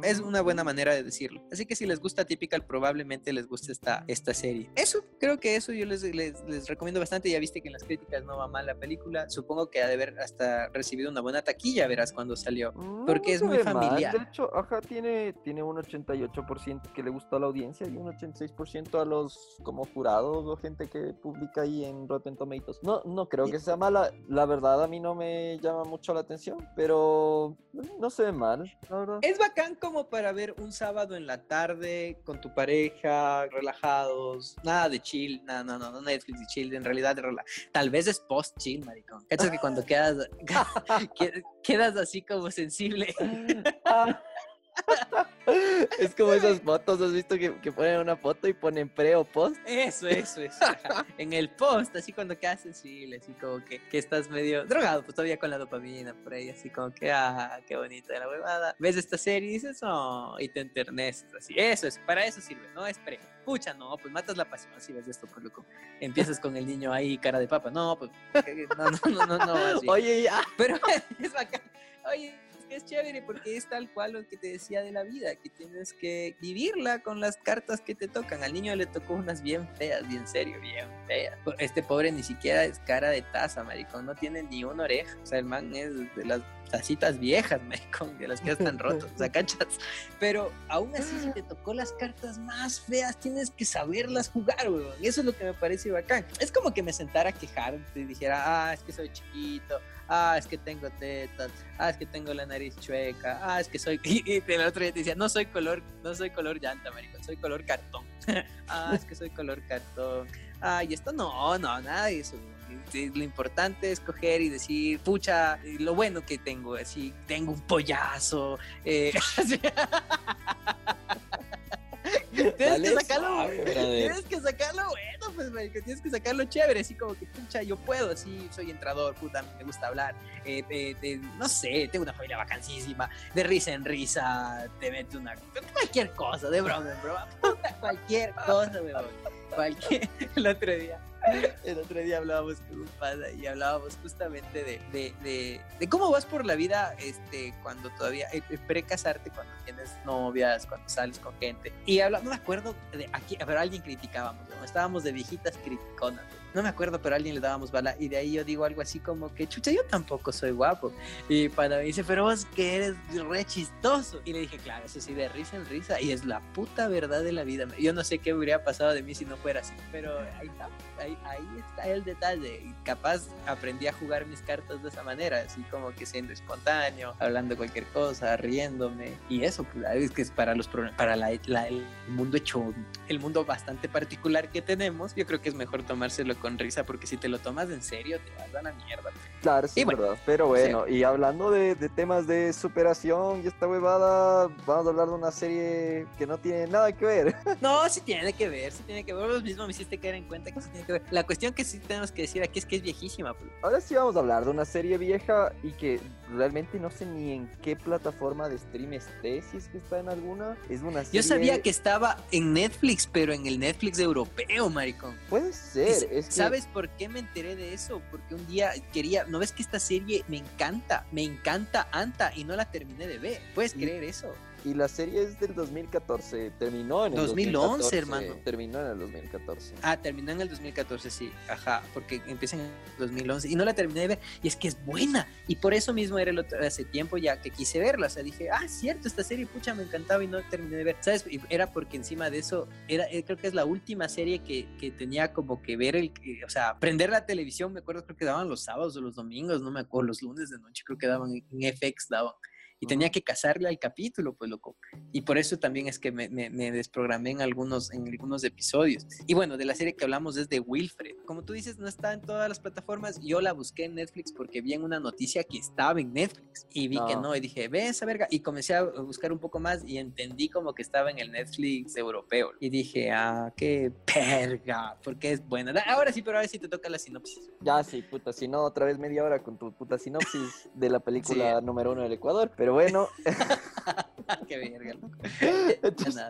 Es una buena manera de decirlo. Así que si les gusta atypical, probablemente les guste esta, esta serie. Eso, creo que eso yo les, les, les recomiendo bastante. Ya viste que en las críticas no va mal la película. Supongo que ha de haber hasta recibido una buena taquilla, verás, cuando salió. Mm, porque es muy familiar. De hecho, ajá, tiene, tiene un 88% que le gustó a la audiencia y un 86% a los como jurados o gente que publica ahí en Rotten Tomatoes. No, no creo que sea mala. La verdad, a mí no me llama mucho la atención, pero no se ve mal, la verdad. Es bacán como para ver un sábado en la tarde con tu pareja, relajados, nada de chill, nada, no, no, no Netflix de chill, en realidad tal vez es post chill, maricón. Esto que cuando quedas quedas así como sensible. Es como esas fotos, ¿has visto que, ponen una foto y ponen pre o post? Eso, eso, eso. en el post, así cuando quedas sensible, así como que, que, estás medio drogado, pues todavía con la dopamina por ahí, así como que, ah, qué bonita la huevada. Ves esta serie y dices, oh, y te enterneces, así. Eso es, para eso sirve, no es pre. Pucha, no, pues matas la pasión si ves esto, pues loco. Empiezas con el niño ahí, cara de papa, no, pues, no, no, no, no, no. Oye, ya. Pero es bacán. Oye, es chévere porque es tal cual lo que te decía de la vida, que tienes que vivirla con las cartas que te tocan. Al niño le tocó unas bien feas, bien serio, bien feas. Este pobre ni siquiera es cara de taza, maricón, no tiene ni una oreja. O sea, el man es de las tacitas viejas, maricón, de las que están rotas, o sea, cachas. Pero aún así, si te tocó las cartas más feas, tienes que saberlas jugar, weón. Eso es lo que me parece bacán. Es como que me sentara a quejar y dijera, ah, es que soy chiquito, ah, es que tengo tetas, ah, es que tengo la nariz chueca, ah, es que soy, y, el otro día te decía, no soy color, no soy color llanta, marico, soy color cartón, ah, es que soy color cartón, ah, y esto no, no, nada de eso, lo importante es coger y decir, pucha, lo bueno que tengo, así, tengo un pollazo, eh, tienes que sacarlo, tienes que sacarlo bueno, pues, tienes que sacarlo chévere, así como que, pucha, yo puedo, así, soy entrador, puta, me gusta hablar, eh, no sé, tengo una familia vacancísima, de risa en risa, te mete una, cualquier cosa, de broma en broma, cualquier cosa, cualquier, el otro día el otro día hablábamos con un padre y hablábamos justamente de, de, de, cómo vas por la vida este, cuando todavía, eh, eh, pre-casarte, cuando tienes novias, cuando sales con gente. Y hablando, no me acuerdo de aquí, pero alguien criticábamos, estábamos de viejitas criticonas me acuerdo, pero a alguien le dábamos bala y de ahí yo digo algo así como que, chucha, yo tampoco soy guapo. Y para me dice, pero vos que eres re chistoso. Y le dije, claro, eso sí, de risa en risa. Y es la puta verdad de la vida. Yo no sé qué hubiera pasado de mí si no fuera así. Pero ahí está, ahí, está el detalle. Y capaz aprendí a jugar mis cartas de esa manera, así como que siendo espontáneo, hablando cualquier cosa, riéndome. Y eso, pues, es que es para los para el mundo hecho, el mundo bastante particular que tenemos, yo creo que es mejor tomárselo con risa, porque si te lo tomas en serio, te vas a la mierda. Claro, sí, verdad. Pero bueno, y hablando de, temas de superación y esta huevada, vamos a hablar de una serie que no tiene nada que ver. No, sí tiene que ver, sí tiene que ver. Vos mismo me hiciste caer en cuenta que sí tiene que ver. La cuestión que sí tenemos que decir aquí es que es viejísima. Pues. Ahora sí vamos a hablar de una serie vieja y que realmente no sé ni en qué plataforma de stream esté, si es que está en alguna. Es una serie... Yo sabía que estaba en Netflix, pero en el Netflix europeo, maricón. Puede ser. Es, ¿Sabes por qué me enteré de eso? Porque un día quería, ¿no ves que esta serie me encanta? Me encanta Anta y no la terminé de ver. ¿Puedes creer eso? Y la serie es del 2014, terminó en el 2011, 2014, hermano. Terminó en el 2014. Ah, terminó en el 2014, sí, ajá, porque empieza en el 2011 y no la terminé de ver y es que es buena y por eso mismo era el otro, hace tiempo ya que quise verla, o sea, dije, ah, cierto, esta serie, pucha, me encantaba y no terminé de ver, ¿sabes? Y era porque encima de eso, era, eh, creo que es la última serie que, que tenía como que ver el, que- o sea, prender la televisión, me acuerdo, creo que daban los sábados o los domingos, no me acuerdo, los lunes de noche creo que daban en FX, daban. Y tenía que casarle al capítulo, pues loco. Y por eso también es que me, me- me desprogramé en algunos, en algunos episodios. Y bueno, de la serie que hablamos es de Wilfred. Como tú dices, no está en todas las plataformas. Yo la busqué en Netflix porque vi en una noticia que estaba en Netflix. Y vi que No. no. Y dije, ve esa verga. Y comencé a buscar un poco más y entendí como que estaba en el Netflix europeo. Y dije, ah, qué verga. Porque es buena. Ahora sí, pero ahora sí te toca la sinopsis. Ya sí, puta, si no, otra vez media hora con tu puta sinopsis de la película número uno del Ecuador. Pero bueno, qué verga, loco. entonces.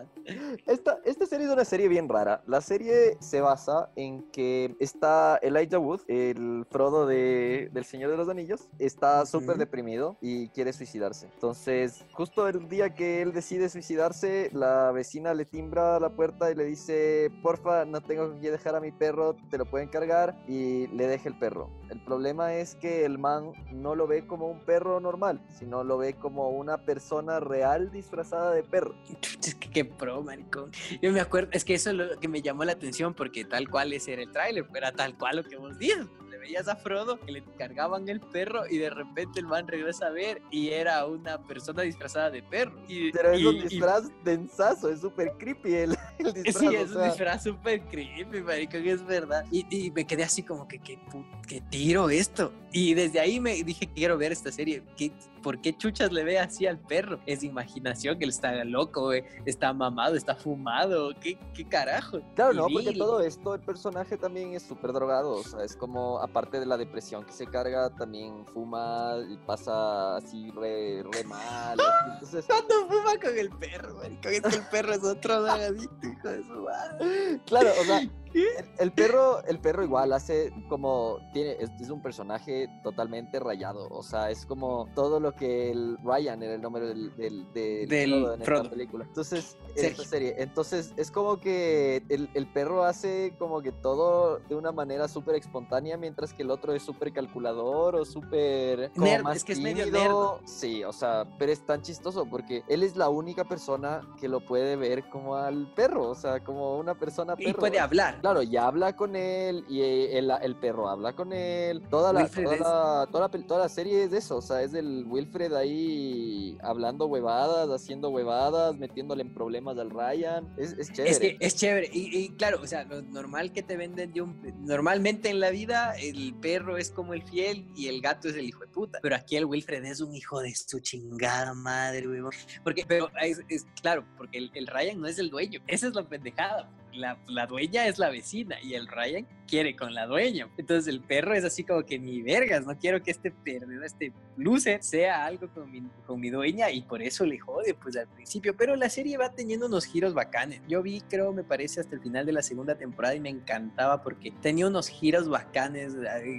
Esta, esta serie es una serie bien rara. La serie se basa en que está Elijah Wood, el Frodo de, del Señor de los Anillos, está súper deprimido y quiere suicidarse. Entonces, justo el día que él decide suicidarse, la vecina le timbra a la puerta y le dice, porfa, no tengo que dejar a mi perro, te lo pueden cargar y le deja el perro. El problema es que el man no lo ve como un perro normal, sino lo ve como una persona real disfrazada de perro. Es que qué pro, maricón. Yo me acuerdo, es que eso es lo que me llamó la atención porque tal cual ese era el tráiler, era tal cual lo que vos dices. Veías a Frodo que le cargaban el perro y de repente el man regresa a ver y era una persona disfrazada de perro. Y, Pero es y- un y- disfraz densazo, es súper creepy el, el disfraz. Sí, o es un sea, disfraz súper creepy, maricón, es verdad. Y, y me quedé así como que, ¿qué, qué tiro esto? Y desde ahí me dije, quiero ver esta serie. ¿Qué, ¿Por qué chuchas le ve así al perro? Es imaginación, que él está loco, güey. Está mamado, está fumado. ¿Qué, qué carajo? Claro, Y no, porque todo esto, el personaje también es súper drogado, o sea, es como, aparte de la depresión que se carga, también fuma y pasa así re, re mal. así, Entonces, ¿Cuándo fuma con el perro, maricón? Es que el perro es otro drogadicto, hijo de su madre. claro, o sea, el, el perro, el perro igual hace como, tiene, es, es un personaje totalmente rayado, o sea, es como todo lo que el Ryan era el nombre del, del, del Del en esta película. Entonces, en esta serie, entonces es como que el, el perro hace como que todo de una manera súper espontánea, mientras que el otro es súper calculador o súper como Nerd, más es que es medio tímido. Sí, o sea, pero es tan chistoso porque él es la única persona que lo puede ver como al perro, o sea, como una persona Y perro. puede hablar. Claro, y habla con él y eh, el, el perro habla con él. Toda la, toda, es- la, toda, la, toda la serie es de eso, o sea, es del Wilfred ahí hablando huevadas, haciendo huevadas, metiéndole en problemas al Ryan. Es, es chévere. Es que es chévere. Y, y claro, o sea, lo normal que te venden. Normalmente en la vida, el perro es como el fiel y el gato es el hijo de puta. Pero aquí el Wilfred es un hijo de su chingada madre, weón. Porque, pero es, es claro, porque el, el Ryan no es el dueño. Esa es la pendejada. La, la dueña es la vecina y el Ryan quiere con la dueña. Entonces el perro es así como que ni vergas, no quiero que este perdedor, este loser, sea algo con mi, con mi dueña y por eso le jode pues al principio. Pero la serie va teniendo unos giros bacanes. Yo vi, creo, me parece, hasta el final de la segunda temporada y me encantaba porque tenía unos giros bacanes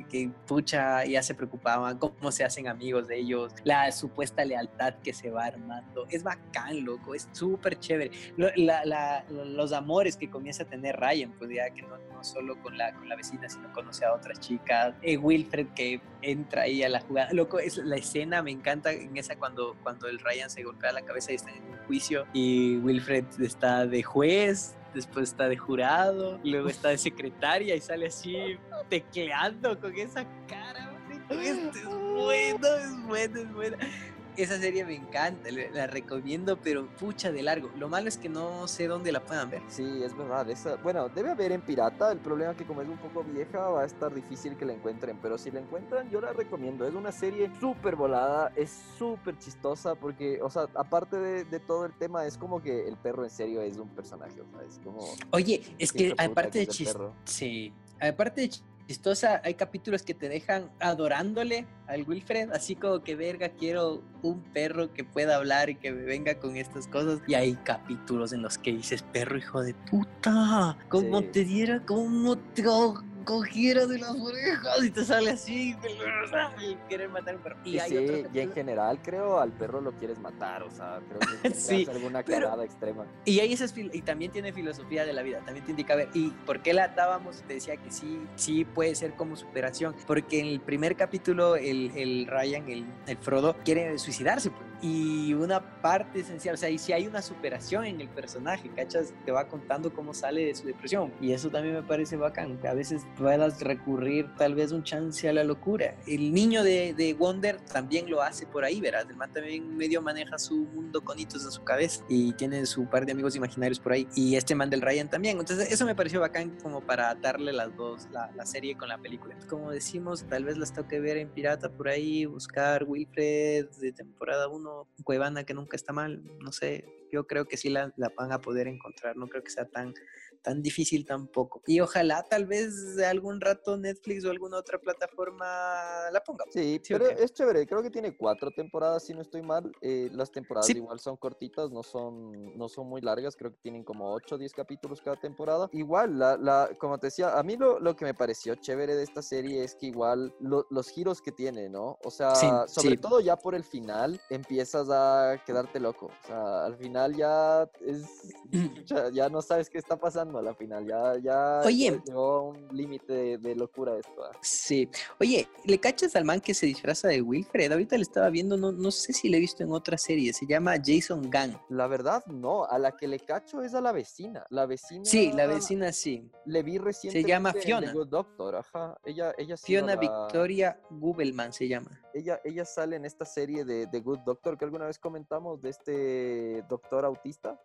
que pucha ya se preocupaban, cómo se hacen amigos de ellos, la supuesta lealtad que se va armando. Es bacán, loco, es súper chévere. La- la- los amores que comienza a tener Ryan, pues ya que no, no solo con la, con la vecina, sino conoce a otras chicas. Eh, Wilfred que entra ahí a la jugada. Loco, es la escena, me encanta en esa cuando, cuando el Ryan se golpea la cabeza y está en un juicio y Wilfred está de juez. Después está de jurado, luego está de secretaria y sale así tecleando con esa cara. Este es bueno, es bueno, es bueno. Esa serie me encanta, la recomiendo, pero pucha de largo. Lo malo es que no sé dónde la puedan ver. Sí, es verdad. Esa, bueno, debe haber en pirata. El problema es que como es un poco vieja, va a estar difícil que la encuentren. Pero si la encuentran, yo la recomiendo. Es una serie súper volada, es súper chistosa porque, o sea, aparte de, de todo el tema, es como que el perro en serio es un personaje. O sea, es como... Oye, es que aparte de es el chis- perro. sí, aparte de chistosa, hay capítulos que te dejan adorándole al Wilfred, así como que verga, quiero un perro que pueda hablar y que me venga con estas cosas. Y hay capítulos en los que dices, perro hijo de puta, como Sí. te diera, como te... oh, cogiera de las orejas y te sale así, y querer matar un perro. Y, sí, y en general creo al perro lo quieres matar, o sea, creo que sí, alguna carada extrema. Y ahí es, y también tiene filosofía de la vida, también te indica, a ver, ¿y por qué la atábamos? Te decía que sí, sí puede ser como superación, porque en el primer capítulo el, el Ryan, el, el, Frodo, quiere suicidarse, pues, y una parte esencial, o sea, y si hay una superación en el personaje, ¿cachas? Te va contando cómo sale de su depresión, y eso también me parece bacán, que a veces puedas recurrir tal vez un chance a la locura. El niño de, de Wonder también lo hace por ahí, ¿verdad? El man también medio maneja su mundo con hitos en su cabeza y tiene su par de amigos imaginarios por ahí, y este man del Ryan también, entonces eso me pareció bacán como para darle las dos, la, serie con la película. Como decimos, tal vez las toque ver en pirata por ahí, buscar Wilfred de temporada 1, Cuevana que nunca está mal, no sé, yo creo que sí la, la van a poder encontrar, no creo que sea tan tan difícil tampoco. Y ojalá tal vez algún rato Netflix o alguna otra plataforma la ponga. Sí, pero es chévere. Creo que tiene cuatro temporadas, si no estoy mal. Eh, las temporadas igual son cortitas, no son, no son muy largas. Creo que tienen como 8 o 10 capítulos cada temporada. Igual, la, la, como te decía, a mí lo, lo, que me pareció chévere de esta serie es que igual los giros que tiene, ¿no? O sea, sobre todo ya por el final empiezas a quedarte loco. O sea, al final ya es, ya no sabes qué está pasando a la final. Ya, ya Oye, llegó un límite de, locura esto. ¿ah? Sí. Oye, ¿le cachas al man que se disfraza de Wilfred? Ahorita le estaba viendo, no, no sé si le he visto en otra serie. Se llama Jason Gunn. La verdad, no. A la que le cacho es a la vecina. La vecina. Sí, la vecina sí. Le vi recientemente. Se llama Fiona. Doctor, ajá. Ella, ella Fiona Victoria Gubelman se llama. Ella, ella sale en esta serie de The Good Doctor que alguna vez comentamos de este doctor autista.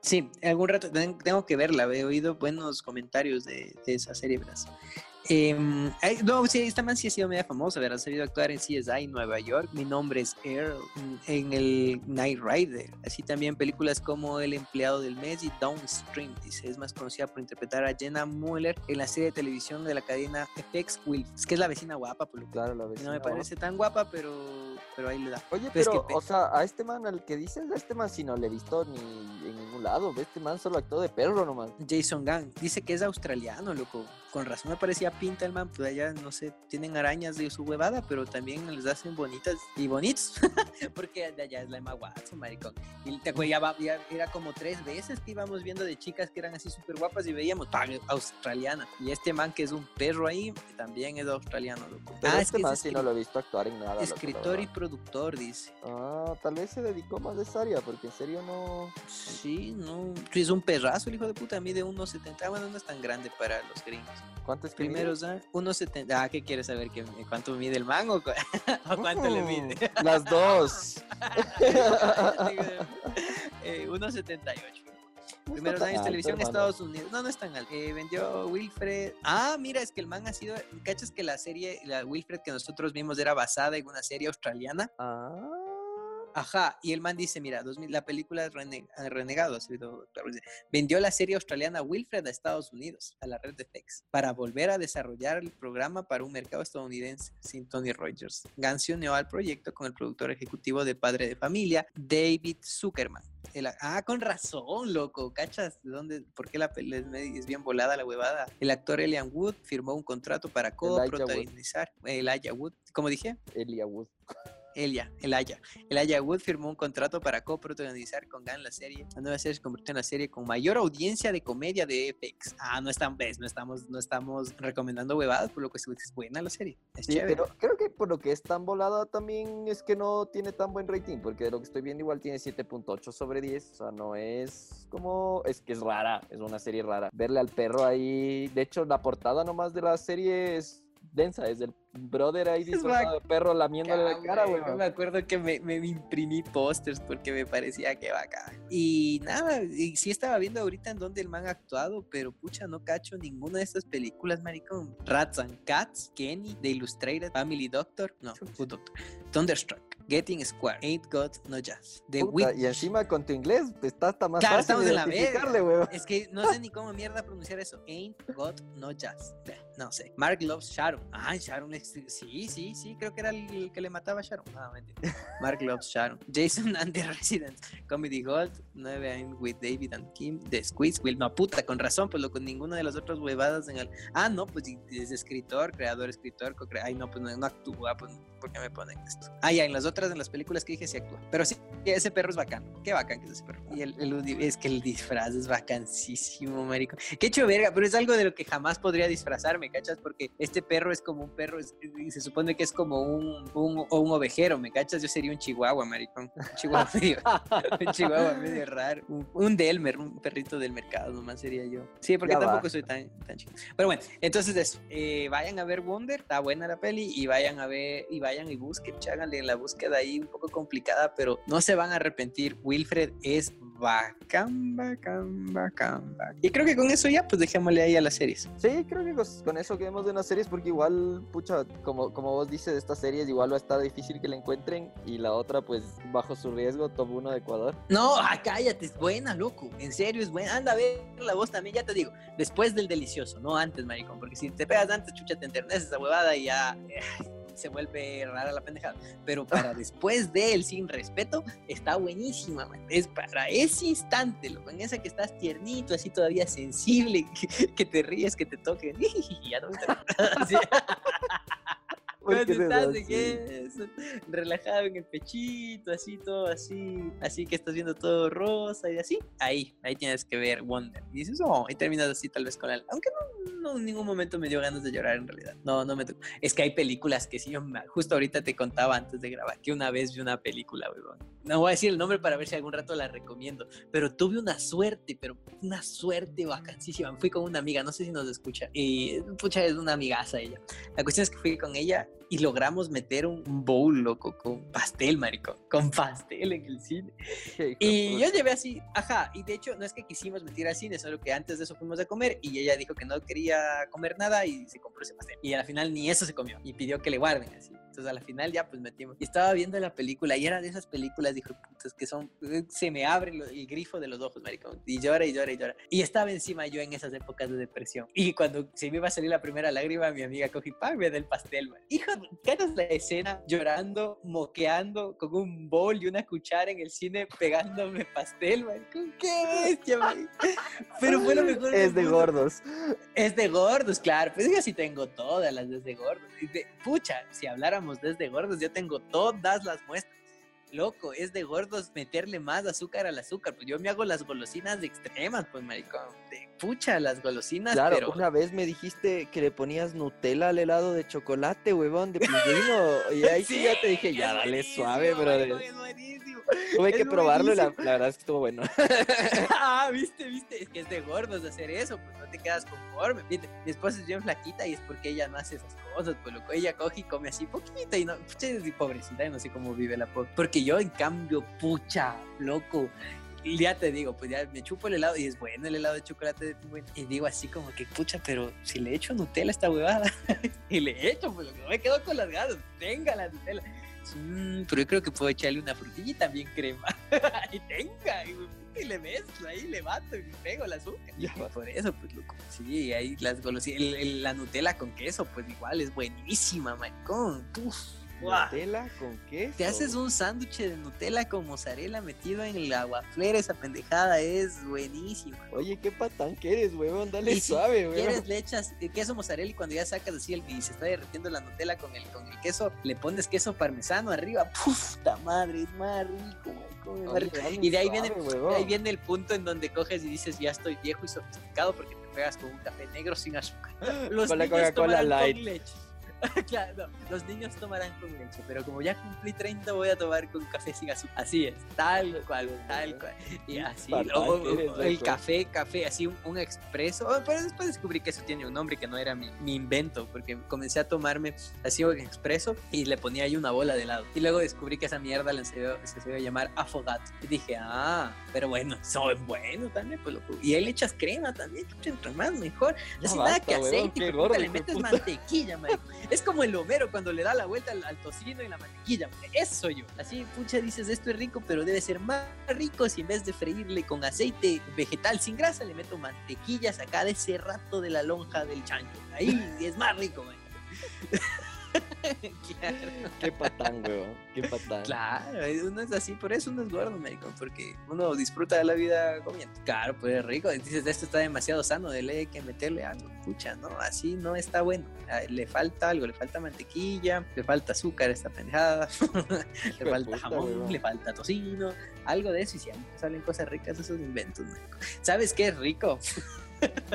Sí, algún rato tengo que verla, he oído buenos comentarios de, de esa serie. Eh, no, sí, esta man sí ha sido media famosa, ¿verdad? Ha sabido actuar en CSI Nueva York. Mi nombre es Earl en el Night Rider. Así también películas como El empleado del mes y Downstream. Dice, es más conocida por interpretar a Jenna Mueller en la serie de televisión de la cadena FX Will. Es que es la vecina guapa, por lo Claro, la vecina. No me parece tan guapa, pero, pero ahí le da. Oye, pero, o sea, a este man al que dices, a este man si no le he visto ni en ningún lado. Este man solo actuó de perro nomás. Jason Gunn. Dice que es australiano, loco. Con razón me parecía pinta el man, pues allá, no sé, tienen arañas de su huevada, pero también les hacen bonitas y bonitos, porque de allá es la Emma Watson, maricón. Y te ya, ya, era como tres veces que íbamos viendo de chicas que eran así súper guapas y veíamos, ¡pam! australiana. Y este man que es un perro ahí, también es australiano, loco. ah, este es que man sí no lo he visto actuar en nada. Escritor y productor, dice. Ah, tal vez se dedicó más de esa área, porque en serio no... Sí, no, es un perrazo el hijo de puta, a mí de 1,70, bueno, no es tan grande para los gringos. ¿Cuánto es Primeros, ¿ah? 1.70. Ah, ¿qué quieres saber? ¿Qué, ¿Cuánto mide el mango? ¿O cuánto le mide? Uh, las dos. eh, 1.78. Primeros años de televisión en Estados Unidos. No, no es tan alto. Eh, vendió Wilfred. Ah, mira, es que el man ha sido. ¿Cachas que la serie, la Wilfred que nosotros vimos era basada en una serie australiana? Ah. Ajá, y el man dice, mira, 2000, la película Renegado, vendió la serie australiana Wilfred a Estados Unidos, a la red de FX, para volver a desarrollar el programa para un mercado estadounidense sin Tony Rogers. Gans se unió al proyecto con el productor ejecutivo de Padre de Familia, David Zuckerman. ah, con razón, loco, ¿cachas? ¿De dónde? ¿Por qué la es bien volada la huevada? El actor Elian Wood firmó un contrato para co-protagonizar. Elijah Wood, ¿cómo dije? Elia Wood. Elia, Elaya. Elaya Wood firmó un contrato para coprotagonizar con Gan la serie. La nueva serie se convirtió en la serie con mayor audiencia de comedia de FX. Ah, no están, ves, no estamos, no estamos recomendando huevadas, por lo que es buena la serie. Es sí, pero creo que por lo que es tan volada también es que no tiene tan buen rating, porque de lo que estoy viendo igual tiene 7.8 sobre 10. O sea, no es como, es que es rara, es una serie rara. Verle al perro ahí, de hecho la portada nomás de la serie es densa, es el brother ahí disfrazado de perro lamiéndole la cara, güey. Me acuerdo que me, me imprimí pósters porque me parecía que bacán. Y nada, y sí estaba viendo ahorita en donde el man ha actuado, pero pucha, no cacho ninguna de estas películas, maricón. Rats and Cats, Kenny, The Illustrated, Family Doctor, no, Good Doctor, Thunderstruck. Getting Square, Ain't Got No Jazz. The Puta, y encima con tu inglés está hasta más claro, fácil estamos en la verga. Es que no sé ni cómo mierda pronunciar eso. Ain't Got No Jazz. No sé. Mark loves Sharon. Ah, Sharon es sí, sí, sí, creo que era el, que le mataba a Sharon. No, mentira. Mark loves Sharon. Jason and the Residents. Comedy Gold. 9 with David and Kim. The Squeeze. No, puta, con razón, pues lo con ninguno de los otros huevadas en el. Ah, no, pues es escritor, creador, escritor. Ay, no, pues no, actúa, pues ¿por qué me ponen esto? Ah, ya, en las otras, en las películas que dije, sí actúa. Pero sí, ese perro es bacán. Qué bacán que es ese perro. Y el, es que el disfraz es vacancísimo, marico. Qué hecho verga, pero es algo de lo que jamás podría disfrazarme, ¿cachas? Porque este perro es como un perro, se supone que es como un, un, un ovejero, ¿me cachas? Yo sería un chihuahua, maricón. Un chihuahua medio, un chihuahua medio raro. Un, Delmer, un perrito del mercado, nomás sería yo. Sí, porque tampoco soy tan, tan chico. Pero bueno, entonces eso. Eh, vayan a ver Wonder, está buena la peli, y vayan a ver, y vayan y busquen, cháganle la búsqueda ahí un poco complicada, pero no se van a arrepentir. Wilfred es bacán, bacán, bacán, bacán. Y creo que con eso ya, pues dejémosle ahí a las series. Sí, creo que con eso quedemos de unas series, porque igual, pucha, como, como vos dices de estas series, igual va a estar difícil que la encuentren, y la otra, pues, bajo su riesgo, top 1 de Ecuador. No, ah, cállate, es buena, loco. En serio, es buena. Anda a ver la voz también, ya te digo, después del delicioso, no antes, maricón, porque si te pegas antes, chucha, te enterneces esa huevada y ya. Se vuelve rara la pendejada. Pero para después de él, sin respeto, está buenísima, Es para ese instante, lo en esa que estás tiernito, así todavía sensible, que, te ríes, que te toquen. ya no me Cuando estás de relajado en el pechito, así, todo así, así que estás viendo todo rosa y así, ahí, ahí tienes que ver Wonder. Y dices, oh, y terminas así tal vez con él. Aunque no, no, en ningún momento me dio ganas de llorar en realidad. No, no me Es que hay películas que sí, yo justo ahorita te contaba antes de grabar que una vez vi una película, weón. No voy a decir el nombre para ver si algún rato la recomiendo, pero tuve una suerte, pero una suerte vacancísima. Fui con una amiga, no sé si nos escucha, y pucha, es una amigaza ella. La cuestión es que fui con ella y logramos meter un bowl, loco, con pastel, marico, con pastel en el cine. y yo llevé así, ajá, y de hecho no es que quisimos meter al cine, solo que antes de eso fuimos a comer y ella dijo que no quería comer nada y se compró ese pastel. Y al final ni eso se comió y pidió que le guarden así. Entonces a la final ya pues metimos. Y estaba viendo la película y era de esas películas, dijo, putas, que son, se me abre el grifo de los ojos, marico. Y llora y llora y llora. Y estaba encima yo en esas épocas de depresión. Y cuando se me iba a salir la primera lágrima, mi amiga cogí, pa, me da el pastel, man. Hijo, ¿qué la escena llorando, moqueando con un bol y una cuchara en el cine pegándome pastel, man? ¿Qué bestia, man? Pero fue lo mejor. Es de gordos. Es de gordos, claro. Pues yo sí tengo todas las de gordos. pucha, si habláramos desde gordos, yo tengo todas las muestras. Loco, es de gordos meterle más azúcar al azúcar. Pues yo me hago las golosinas de extremas, pues, maricón. De pucha, las golosinas. Claro, pero... una vez me dijiste que le ponías Nutella al helado de chocolate, huevón, de pingüino. y ahí sí, ya te dije, ya dale suave, bro. Tuve que probarlo y la, verdad es que estuvo bueno. ah, viste, viste. Es que es de gordos hacer eso, pues no te quedas conforme. Viste, mi esposa es bien flaquita y es porque ella no hace esas cosas, pues loco. Ella coge y come así poquito y no, pucha, es pobrecita, y no sé cómo vive la pobre. Porque yo, en cambio, pucha, loco, y ya te digo, pues ya me chupo el helado y es bueno el helado de chocolate de pingüino. Y digo así como que, pucha, pero si le echo Nutella a esta huevada, y le echo, pues lo que me quedo con las ganas, tenga la Nutella. Mm, pero yo creo que puedo echarle una frutilla también crema. y tenga, y, le mezclo ahí, le bato y le pego el azúcar. Y por eso, pues, loco. Sí, ahí las golosinas, la Nutella con queso, pues igual es buenísima, maricón. Uf. Nutella con qué? Te haces un sándwich de Nutella con mozzarella metido en el aguaflera, esa pendejada es buenísima. Oye, qué patán que eres, weón, dale suave, weón. quieres le echas queso mozzarella y cuando ya sacas así el, y se está derritiendo la Nutella con el, con el queso, le pones queso parmesano arriba, puta madre, es más rico, Y de ahí, viene, ahí viene el punto en donde coges y dices, ya estoy viejo y sofisticado porque te pegas con un café negro sin azúcar. Los con la Coca-Cola Light. Con leche. claro, los niños tomarán con leche, pero como ya cumplí 30 voy a tomar con café sin azúcar. Así es, tal cual, tal cual. Y así, el café, café, así un, expreso. Oh, pero después descubrí que eso tiene un nombre que no era mi, mi invento, porque comencé a tomarme así un expreso y le ponía ahí una bola de helado. Y luego descubrí que esa mierda le se iba a llamar afogato. Y dije, ah, pero bueno, son buenos también, pues Y ahí le echas crema también, entre más mejor. No, nada que aceite, le metes mantequilla, man. Es como el Homero cuando le da la vuelta al, tocino y la mantequilla. Eso soy yo. Así, pucha, dices, esto es rico, pero debe ser más rico si en vez de freírle con aceite vegetal sin grasa, le meto mantequilla sacada ese rato de la lonja del chancho. Ahí es más rico, man. claro. Qué patán, weón. Qué patán. Claro, uno es así, por eso uno es gordo, médico, porque uno disfruta de la vida comiendo. Claro, pues es rico. Dices, esto está demasiado sano, de ley hay que meterle algo. Pucha, no, así no está bueno. Ah, Le falta algo, le falta mantequilla, le falta azúcar, esta pendejada, le falta puta, jamón, weón. le falta tocino, algo de eso y siempre salen cosas ricas esos inventos, médico. ¿Sabes qué es rico?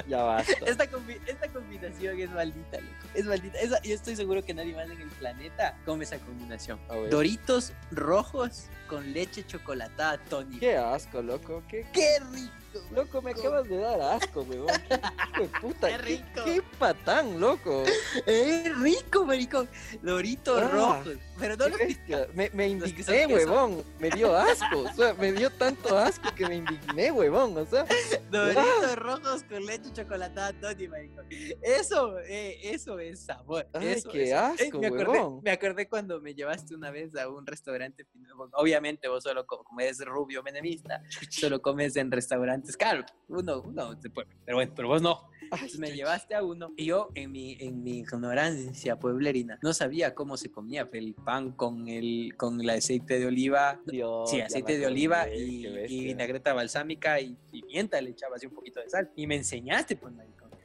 Ya basta. Esta, combi- esta combinación es maldita, loco. Es maldita. Esa- yo estoy seguro que nadie más en el planeta come esa combinación. Doritos rojos con leche chocolatada, Tony. Qué asco, loco. Qué, ¡Qué rico! Loco, me acabas de dar asco, weón. Qué hijo de puta. Qué Qué, rico. qué patán, loco. ¡Es rico, marico! Doritos Ah. rojos. Pero no bestia. Me, me indigné, huevón. Me dio asco. O sea, me dio tanto asco que me indigné, huevón. O sea, Doritos rojos con leche chocolatada, Tony, marico. Eso, eh, eso es sabor. Ay, eso qué es- asco, me, acordé, huevón. me acordé cuando me llevaste una vez a un restaurante. bueno, Obviamente, vos solo co- como eres rubio menemista, solo comes en restaurantes. Claro, uno, uno se puede, pero bueno, pero vos no. Entonces me llevaste a uno y yo en mi, en mi ignorancia pueblerina no sabía cómo se comía el pan con el, con el aceite de oliva. Dios, Sí, aceite de oliva y, y vinagreta balsámica y pimienta, le echaba así un poquito de sal. Y me enseñaste, pues.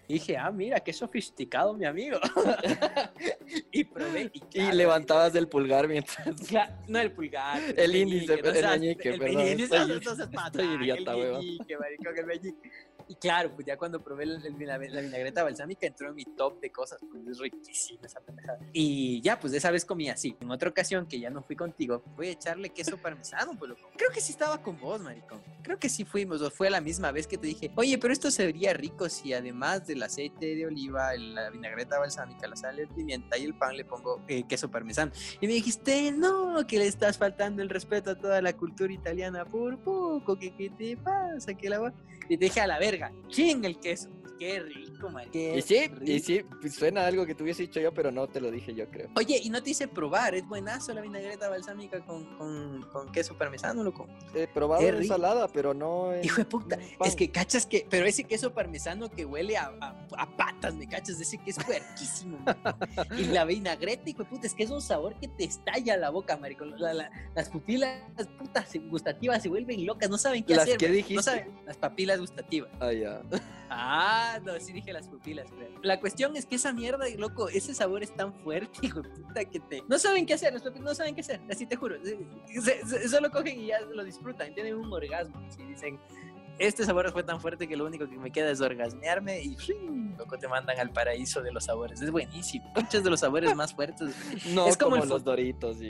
Y dije, ah, mira, qué sofisticado mi amigo. y probé. Y, Y claro, levantabas el pulgar mientras. Cla- no el pulgar. El índice, meñique, el meñique, el perdón, meñique, estoy- patán, idiota, el meñique, marico, el meñique. Y claro, pues ya cuando probé la vinagreta balsámica entró en mi top de cosas, pues es riquísima esa pendejada. Y ya, pues esa vez comí así. En otra ocasión que ya no fui contigo, voy a echarle queso parmesano, pues loco. Creo que sí estaba con vos, maricón. Creo que sí fuimos, o fue la misma vez que te dije, oye, pero esto se vería rico si además del aceite de oliva, la vinagreta balsámica, la sal, el pimienta y el pan le pongo eh, queso parmesano. Y me dijiste, no, que le estás faltando el respeto a toda la cultura italiana por poco, que qué te pasa, que la. Y te dije a la verga, ¿quién el queso? Qué rico, man. qué Y sí, y sí, pues suena algo que te hubiese dicho yo, pero no te lo dije yo, creo. Oye, y no te hice probar, es buenazo la vinagreta balsámica con, con, con queso parmesano, loco. He probado Qué en ensalada, pero no en. Hijo de puta, es que cachas que, pero ese queso parmesano que huele a, a- a patas, me cachas, ese que es puerquísimo. y la vinagreta, hijo de puta, es que es un sabor que te estalla la boca, marico. La- la- las pupilas putas gustativas se vuelven locas, no saben qué ¿Las hacer. qué marico, dijiste? No saben, las papilas gustativas. Ah, ya. Ah, no, sí dije las pupilas, creo. La cuestión es que esa mierda, loco, ese sabor es tan fuerte, hijo puta, que te... No saben qué hacer, los papilas no saben qué hacer, así te juro. Se- se- solo cogen y ya lo disfrutan, tienen un orgasmo. Así dicen, este sabor fue tan fuerte que lo único que me queda es orgasmearme y loco te mandan al paraíso de los sabores. Es buenísimo. Muchos de los sabores más fuertes. No Es como como, el los Doritos y,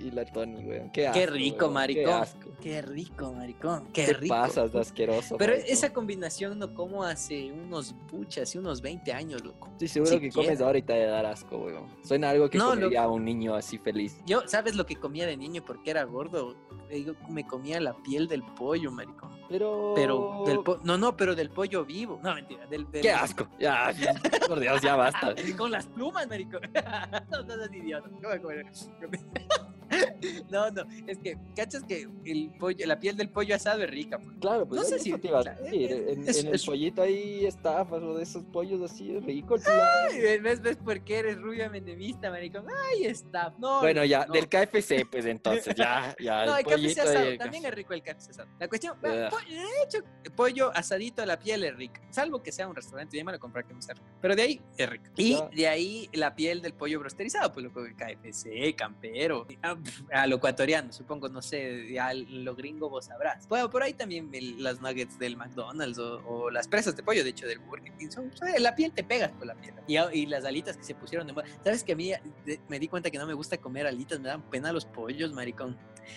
y la Tony, weón. Qué, Qué rico, weón, Qué maricón. asco. Qué rico, maricón. Qué Te rico. pasas de asqueroso. Pero maricón. esa combinación no como hace unos puchas, hace unos 20 años, loco. Estoy seguro que siquiera. comes ahora y te dar asco, weón. Suena algo que No, comería un niño así feliz. Yo, ¿sabes lo que comía de niño porque era gordo? Yo me comía la piel del pollo, maricón. Pero. Pero del po- no, no, pero del pollo vivo. No, mentira, del, del- ¡Qué asco! Ya, por Dios, ya basta. Con las plumas, maricón. no, no seas idiota. No, no, es que, ¿cachas que el pollo, la piel del pollo asado es rica? pues? Claro, pues No sé eso si- te iba a decir. es- En, es- en el es- pollito ahí estafas o de esos pollos así es rico. Ay, ¿Ves, ves por qué eres rubia menemista, maricón? Ay, está. No, Bueno, ya, no. del KFC, pues entonces, ya, ya. No, el el KFC asado, también es rico el KFC asado. La cuestión, po- de hecho, pollo asadito a la piel es rica. Salvo que sea un restaurante, ya me lo compré que no sea rico. Pero de ahí es rico. Y Ya. de ahí la piel del pollo brosterizado, pues lo que KFC, campero, a, a lo ecuatoriano, supongo, no sé, ya lo gringo vos sabrás. Bueno, por ahí también el- las nuggets del McDonald's o, o las presas de pollo, de hecho, del Burger King. Son, la piel te pegas por la piel. Y, a- y las alitas que se pusieron de moda. ¿Sabes que a mí me di cuenta que no me gusta comer alitas? Me dan pena los pollos, maricón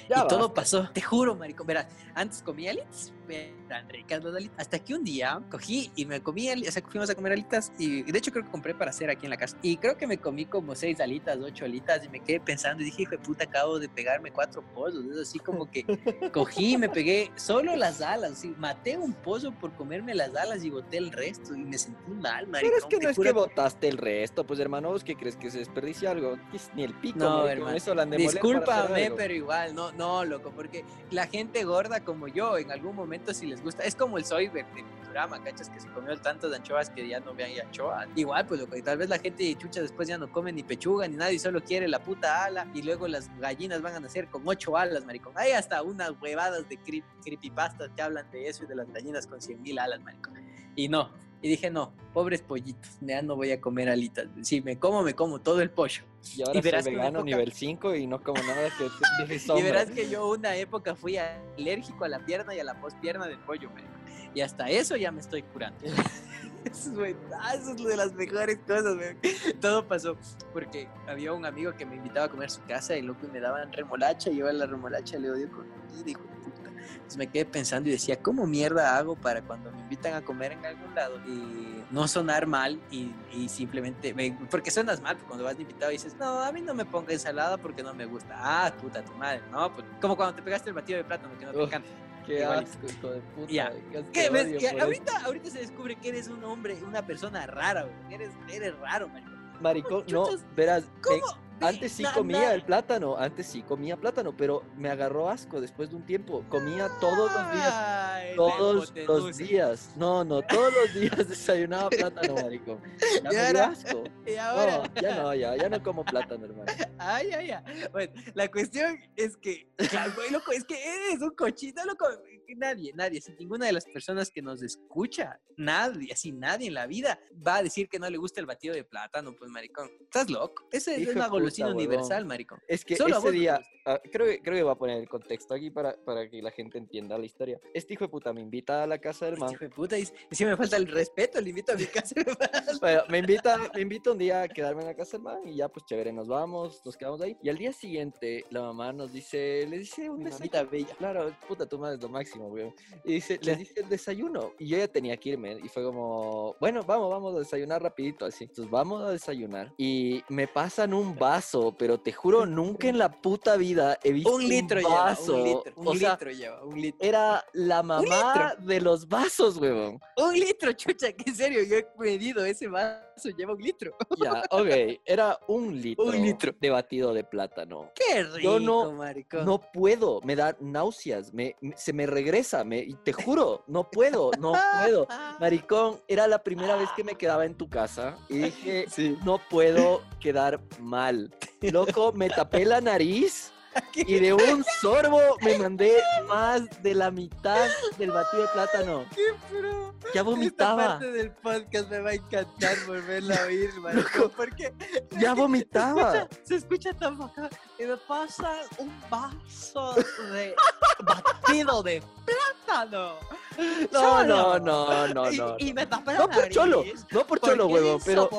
Ya y todo pasó, te juro, maricón. Verás, antes comía alitas, eran ricas las alitas. Hasta que un día cogí y me comí, o sea, fuimos a comer alitas y de hecho creo que compré para hacer aquí en la casa. Y creo que me comí como seis alitas, ocho alitas y me quedé pensando y dije, hijo de puta, acabo de pegarme cuatro pollos. Es así como que cogí y me pegué solo las alas. así, maté un pollo por comerme las alas y boté el resto y me sentí mal, maricón. Pero es que no es que botaste el resto, pues hermano, ¿vos qué crees que se desperdicia algo? Es Ni el pico, No, hermano. Eso la Discúlpame, pero igual, no, no, loco, porque la gente gorda como yo, en algún momento si les gusta, es como el soy verde. Futurama, ¿cachas? Que se comió tantas anchoas que ya no vean anchoas. Igual, pues, loco, y tal vez la gente de chucha después ya no come ni pechuga ni nada y solo quiere la puta ala y luego las gallinas van a nacer con ocho alas, maricón. Hay hasta unas huevadas de creep, creepypastas que hablan de eso y de las gallinas con cien mil alas, maricón. Y no, y dije, no, pobres pollitos, ya no voy a comer alitas. Si me como, me como todo el pollo. Y ahora Y verás soy vegano época- nivel 5 y no como nada que deje Y verás que yo una época fui alérgico a la pierna y a la pospierna del pollo, marico. Y hasta eso ya me estoy curando. Eso, güey, ah, eso es de las mejores cosas, güey. Todo pasó porque había un amigo que me invitaba a comer a su casa y loco y me daban remolacha y yo a la remolacha le odio con de puta. Entonces me quedé pensando y decía, ¿cómo mierda hago para cuando me invitan a comer en algún lado y no sonar mal y, y simplemente, me- porque suenas mal pues, cuando vas de invitado y dices, no, a mí no me ponga ensalada porque no me gusta. Ah, puta, tu madre, no, pues como cuando te pegaste el batido de plátano que no te encanta. Qué Igual. asco, hijo de puta. Ya. Qué ¿Qué ves? Que ahorita, ahorita se descubre que eres un hombre, una persona rara, güey. Eres, eres raro, marico. Maricón, no, verás, ¿Cómo? Antes sí comía el plátano, antes sí comía plátano, pero me agarró asco después de un tiempo. Comía todos los días, Ay, todos los días. No, no, todos los días desayunaba plátano, maricón. Ya me dio asco. Y ahora, No, ya no, ya, ya no como plátano, hermano. ay, ay, ay. Bueno, la cuestión es que, claro, loco, es que eres un cochino, loco. Que Nadie, nadie, así, ninguna de las personas que nos escucha, nadie, así, nadie en la vida va a decir que no le gusta el batido de plátano, pues, maricón. ¿Estás loco? Ese Hijo es una puta, golosina huevón. universal, maricón. Es que Solo ese día, ah, creo, que, creo que voy a poner el contexto aquí para, para que la gente entienda la historia. Este hijo de puta me invita a la casa del Este man. hijo de puta, y, y si me falta el respeto, le invito a mi casa. Bueno, me invita, me invita un día a quedarme en la casa del man y ya pues chévere, nos vamos, nos quedamos ahí. Y al día siguiente la mamá nos dice, le dice un mamita bella. Claro, puta, tu madre es lo máximo, Y dice, les dice el desayuno. Y yo ya tenía que irme. Y fue como, bueno, vamos, vamos a desayunar rapidito, así. Entonces vamos a desayunar. Y me pasan un vaso, pero te juro, nunca en la puta vida he visto Un litro vaso. un litro, un o sea, litro lleva, un litro. era la mamá de los vasos, huevón. Un litro, chucha, que en serio, yo he medido ese vaso, lleva un litro. Ya, ok, era un litro, Un litro. de batido de plátano. Qué rico, Yo no- maricón. No puedo, me da náuseas, me, me- se me regresa, me, y te juro, no puedo, no puedo. Maricón, era la primera vez que me quedaba en tu casa y dije, Sí. no puedo quedar mal. Loco, me tapé la nariz y de un sorbo me mandé más de la mitad del batido de plátano. Qué pro. Ya Esta vomitaba, parte del podcast me va a encantar volverla a oír, maricón, porque ya vomitaba. se escucha tan bacán. Y me pasa un vaso de batido de plátano. No, no, Cholo. no, no, Y- no. Y, me tapé la No por cholo, no por cholo, huevo, pero...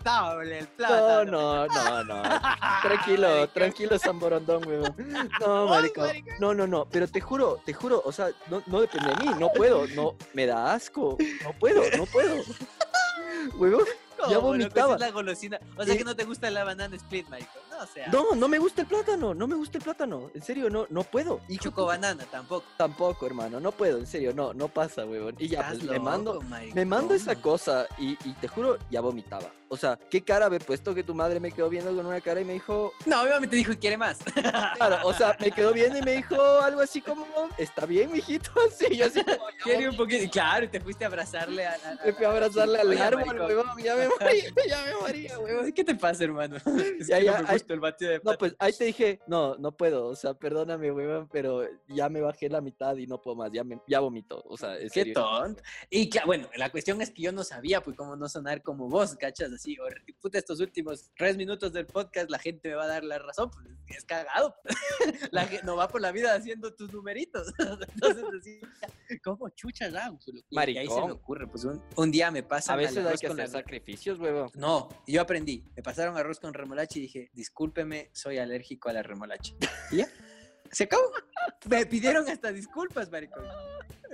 insoportable el No, plátano. no, no, no. Tranquilo, tranquilo, Zamborondón, weón. No, marico. No, no, no. Pero te juro, te juro, o sea, no, no depende de mí. No puedo, no. Me da asco. No puedo, no puedo. Huevo. ¿Cómo, Ya vomitaba. La golosina. O sea Eh, que no te gusta la banana split, marico. No, o sea. No, no me gusta el plátano. No me gusta el plátano. En serio, no, no puedo. Y Hijo choco banana tampoco. Tampoco, hermano. No puedo, en serio. No, no pasa, huevón. Y ya, pues, me mando. Me mando esa cosa y, y te juro, ya vomitaba. O sea, ¿qué cara haber puesto que tu madre me quedó viendo con una cara y me dijo, No, obviamente dijo, ¿quiere más? Claro, o sea, me quedó viendo y me dijo algo así como, está bien, mijito, así, yo así como, ¿Quiere un poquito? Claro, y te fuiste a abrazarle a... a- Me fui a abrazarle al árbol, huevón, ya me morí, ya me moría, huevón. ¿Qué te pasa, hermano? Es Ya, que ya, no me el batido de No, plátano. pues ahí te dije, no, no puedo, o sea, perdóname, huevón, pero ya me bajé la mitad y no puedo más, ya, me, ya vomito, o sea, es Qué tonto. Y claro, bueno, la cuestión es que yo no sabía, pues, cómo no sonar como vos, ¿cachas? Así, o, puta, estos últimos tres minutos del podcast, la gente me va a dar la razón, pues, es cagado. La gente no va por la vida haciendo tus numeritos. Entonces, así, ¿cómo chuchas hago? pues? Y- Y ahí se me Maricón. ocurre, pues, un, un día me pasa A veces hay que hacer sacrificios, huevón. No, yo aprendí. Me pasaron arroz con remolacha y dije, discúlpeme, soy alérgico a la remolacha. Y ya. Se acabó. Me pidieron hasta disculpas, maricón.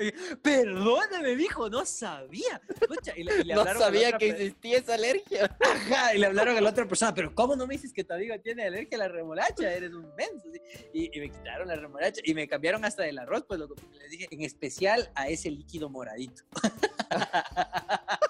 Y, Perdóname, dijo, no sabía. Pucha, y le, y le No sabía que existía esa alergia. Ajá, y le hablaron a la otra persona, pero ¿cómo no me dices que tu amigo tiene alergia a la remolacha? Eres un menso. y me quitaron la remolacha y me cambiaron hasta del arroz, pues lo que les dije, en especial a ese líquido moradito.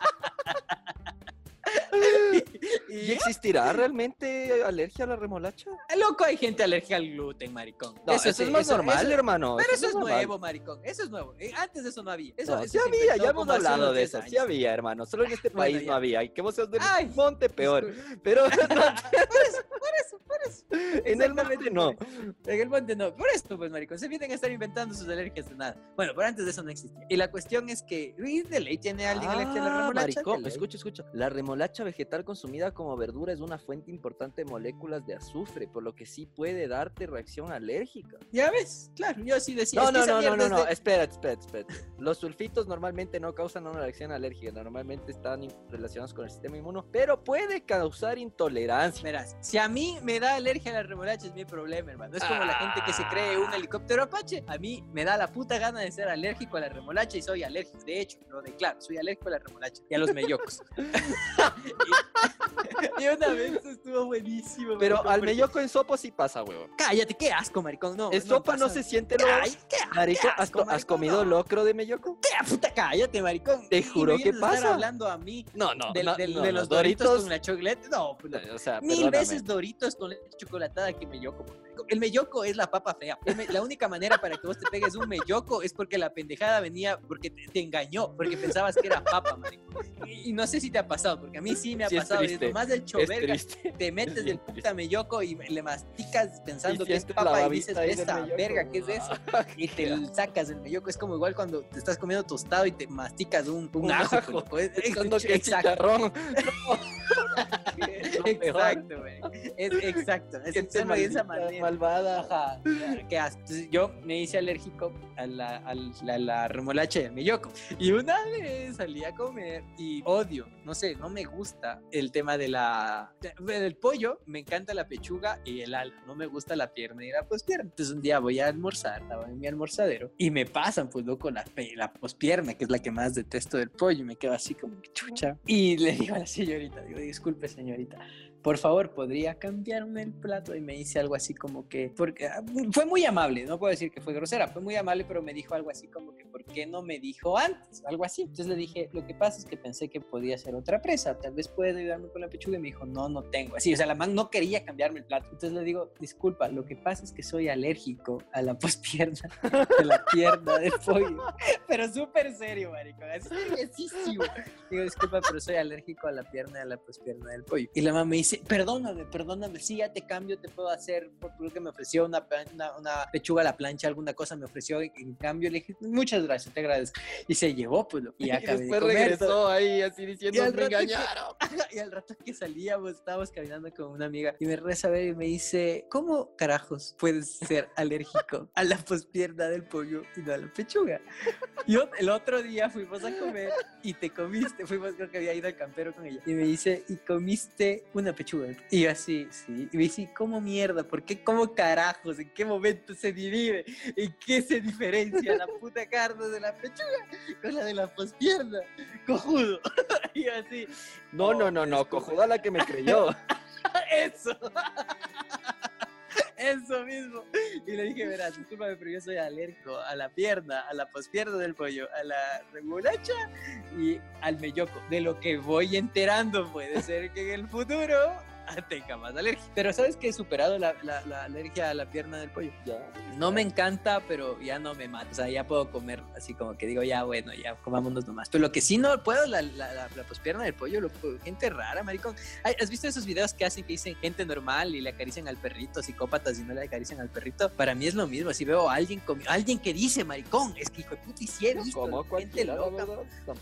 y, ¿Y existirá realmente alergia a la remolacha? Loco, hay gente alérgica al gluten, maricón. No, eso, es más normal, hermano. Pero eso, es nuevo, maricón. Eso es nuevo. Eh, antes de eso no había. Eso, sí había, ya hemos hablado de eso. Sí había, hermano. Solo en este país no había. Y que vos seas del monte, peor. Pero. por eso, por eso, por eso. En el monte no. En el monte no. Por esto, pues, maricón. Se vienen a estar inventando sus alergias de nada. Bueno, pero antes de eso no existía. Y la cuestión es que. ¿De ley tiene alguien alergia a la ah, remolacha? Maricón, escucha, escucha. La remolacha vegetal consumida como verdura es una fuente importante de moléculas de azufre, por lo que sí puede darte reacción alérgica. Ya ves, claro, yo sí decía. No, no, no, no, no, no, espera, espera, espera. Los sulfitos normalmente no causan una reacción alérgica, normalmente están relacionados con el sistema inmuno, pero puede causar intolerancia. Verás, si a mí me da alergia a la remolacha es mi problema, hermano. Es como la gente que se cree un helicóptero apache. A mí me da la puta gana de ser alérgico a la remolacha y soy alérgico. De hecho, lo declaro, soy alérgico a la remolacha y a los mellocos. y una vez estuvo buenísimo. Pero al melloco en sopa sí pasa, huevo. Cállate, qué asco, maricón. No, en sopa no se siente lo. Ay, qué, marico, ¿has, comido locro de melloco? ¿Qué puta cállate, maricón? Te juro que pasa. hablando a mí. No, no, de, los doritos, con la chocolate. No, pues, o sea, mil veces doritos con leche chocolatada que melloco. El melloco es la papa fea. La única manera para que vos te pegues un melloco es porque la pendejada venía porque te, engañó, porque pensabas que era papa, maricón. Y, no sé si te ha pasado, porque a mí sí me ha pasado. Es más del choverga, te metes del puta melloco y le masticas pensando que es papa y dices, esta verga, ¿qué es eso? y te sacas el melloco. Es como igual cuando te estás comiendo tostado y te masticas un, un, ajo. exacto, exacto, güey. Es, exacto. Es esa manera. Malvada. qué asco. yo me hice alérgico a la, a la, remolacha y al melloco. Y una vez salí a comer y odio, no sé, no me gusta el tema de la del pollo, me encanta la pechuga y el ala, no me gusta la pierna y la pospierna. Entonces un día voy a almorzar, estaba en mi almorzadero y me pasan pues loco la, la pospierna, que es la que más detesto del pollo, y me quedo así como chucha. Y le digo a la señorita, digo, disculpe señorita, por favor, ¿podría cambiarme el plato? Y me dice algo así como que, porque ah, fue muy amable, no puedo decir que fue grosera, fue muy amable, pero me dijo algo así como que, ¿por qué no me dijo antes? Algo así. Entonces le dije, lo que pasa es que pensé que podía ser otra presa, tal vez puede ayudarme con la pechuga. Y me dijo, no, no tengo. Así, o sea, la man no quería cambiarme el plato. Entonces le digo, disculpa, lo que pasa es que soy alérgico a la pospierna, de la pierna de pollo. Pero súper serio, marico, así Digo, disculpa, pero soy alérgico a la pierna de la pospierna del pollo. Y la mamá me dice, perdóname, perdóname, sí, ya te cambio, te puedo hacer, porque me ofreció una, una, pechuga a la plancha, alguna cosa me ofreció, en cambio le dije, muchas gracias, te agradezco. Y se llevó, pues, y acabé después regresó ahí así diciendo, me engañaron. y al rato que salíamos, estábamos caminando con una amiga y me reza a ver y me dice, ¿cómo carajos puedes ser alérgico a la pospierna del pollo y no a la pechuga? Y el otro día fuimos a comer y te comiste, fuimos, creo que había ido al campero con ella, y me dice, y comiste una pechuga y yo así, sí. Y me dice, ¿cómo mierda? ¿Por qué? ¿Cómo carajos? ¿En qué momento se divide? ¿En qué se diferencia la puta carne de la pechuga con la de la pospierna? Cojudo. y yo así. No, no, no, no. Cojuda la que me creyó. Eso. Eso mismo. Y le dije, verás, discúlpame, pero yo soy alérgico a la pierna, a la pospierna del pollo, a la remolacha y al melloco. De lo que voy enterando, puede ser que en el futuro tenga más alergia. Pero sabes que he superado la, la, alergia a la pierna del pollo. Ya. No me encanta, pero ya no me mata. O sea, ya puedo comer así como que digo, ya bueno, ya comámonos nomás. Pero lo que sí no puedo, la, la, la pospierna del pollo, lo, gente rara, maricón. ¿Has visto esos videos que hacen que dicen gente normal y le acarician al perrito, psicópatas y no le acarician al perrito? Para mí es lo mismo. Si veo a alguien, alguien que dice, maricón, es que hijo de puta hicieron. ¿Cómo? Gente loca.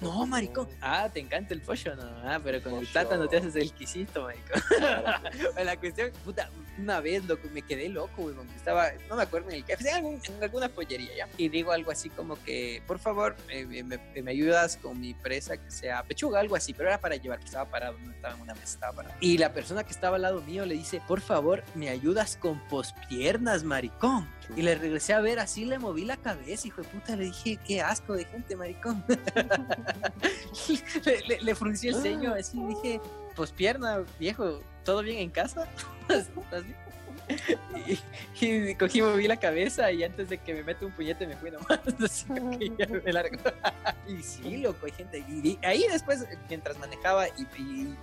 No, maricón. Ah, te encanta el pollo, no. Ah, pero con el plátano te haces el quisito, maricón. la cuestión, puta, una vez me quedé loco, güey, estaba, no me acuerdo en el café, en, alguna pollería ya. Y digo algo así como que, por favor, eh, me, ayudas con mi presa que sea pechuga, algo así, pero era para llevar, que estaba parado, no estaba en una mesa, estaba parado. Y la persona que estaba al lado mío le dice, por favor, me ayudas con pospiernas, maricón. Y le regresé a ver, así le moví la cabeza, hijo de puta, le dije, qué asco de gente, maricón. le, le, fruncí el ceño, así dije, pospierna, viejo, ¿todo bien en casa? ¿Estás bien? y, y cogí, moví la cabeza y antes de que me mete un puñete me fui nomás. Y sí, loco, hay gente. Ahí después, mientras manejaba y,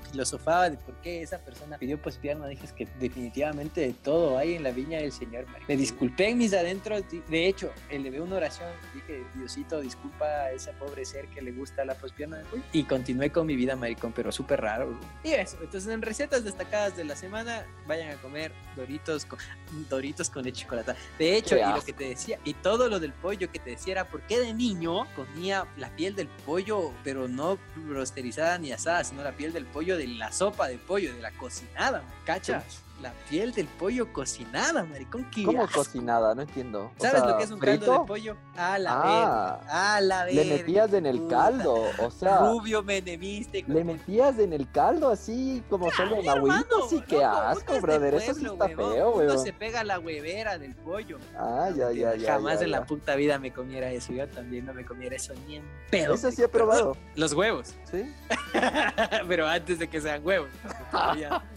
filosofaba de por qué esa persona pidió pospierna, dije que definitivamente todo hay en la viña del Señor. Me disculpé en mis adentros. De hecho, elevé una oración. Dije, Diosito, disculpa a ese pobre ser que le gusta la pospierna. Y continué con mi vida, maricón, pero súper raro. Y eso. Entonces, en recetas destacadas de la semana, vayan a comer Doritos con, Doritos con leche chocolate. De hecho, y lo que te decía, y todo lo del pollo que te decía era porque de niño comía la piel del pollo, pero no rosterizada ni asada, sino la piel del pollo de la sopa de pollo, de la cocinada, ¿cachas? La piel del pollo cocinada, maricón. ¿qué ¿Cómo asco? cocinada? No entiendo. O ¿Sabes sea, lo que es un ¿frito? caldo de pollo? A la Ah, verga. A la verga. Le metías en el puta. caldo, o sea, Rubio menemista. hijo le metías en el caldo así como solo en agüita, sí, qué loco, asco, brother, eso sí está huevón, feo, weón. se pega la huevera del pollo. Ah, ya, ya, ya. Jamás ya, en la puta vida me comiera eso. Yo también no me comiera eso ni en pedo. Eso sí he probado, Los huevos. ¿sí? Pero antes de que sean huevos.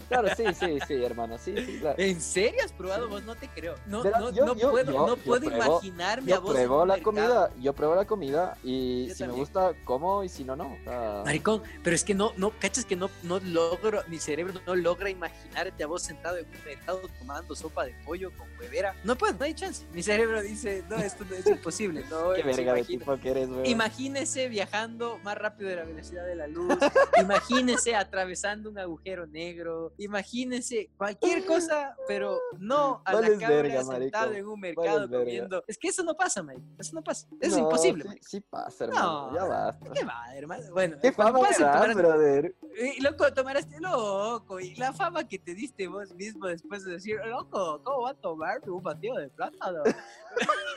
Claro, sí, sí, sí, hermano, sí, sí, claro. ¿En serio has probado vos? No te creo. No, no, yo- no yo- puedo, yo- no yo puedo pruebo- imaginarme a Yo vos. en pruebo la mercado. comida, yo pruebo la comida y Yo si me gusta, como y si no, no. O sea, Maricón, pero es que no, no, cachas que no, no logro, mi cerebro no logra imaginarte a vos sentado en un mercado tomando sopa de pollo con huevera. No puedo, no hay chance. Mi cerebro dice, no, esto no es imposible. No, qué verga de tipo que eres, weón. Imagínese viajando más rápido de la velocidad de la luz. Imagínese atravesando un agujero negro. Imagínese cualquier cosa, pero no a la cabra verga, sentado en un mercado comiendo. Es que eso no pasa, marico. Eso no pasa. Eso es imposible. Sí, marico. sí pasa, hermano, No, ya basta. ¿Qué va, hermano? Bueno, ¿Qué fama tomarás- brother? y loco, tomarás loco, y la fama que te diste vos mismo después de decir, loco, ¿cómo va a tomarme un batido de plátano?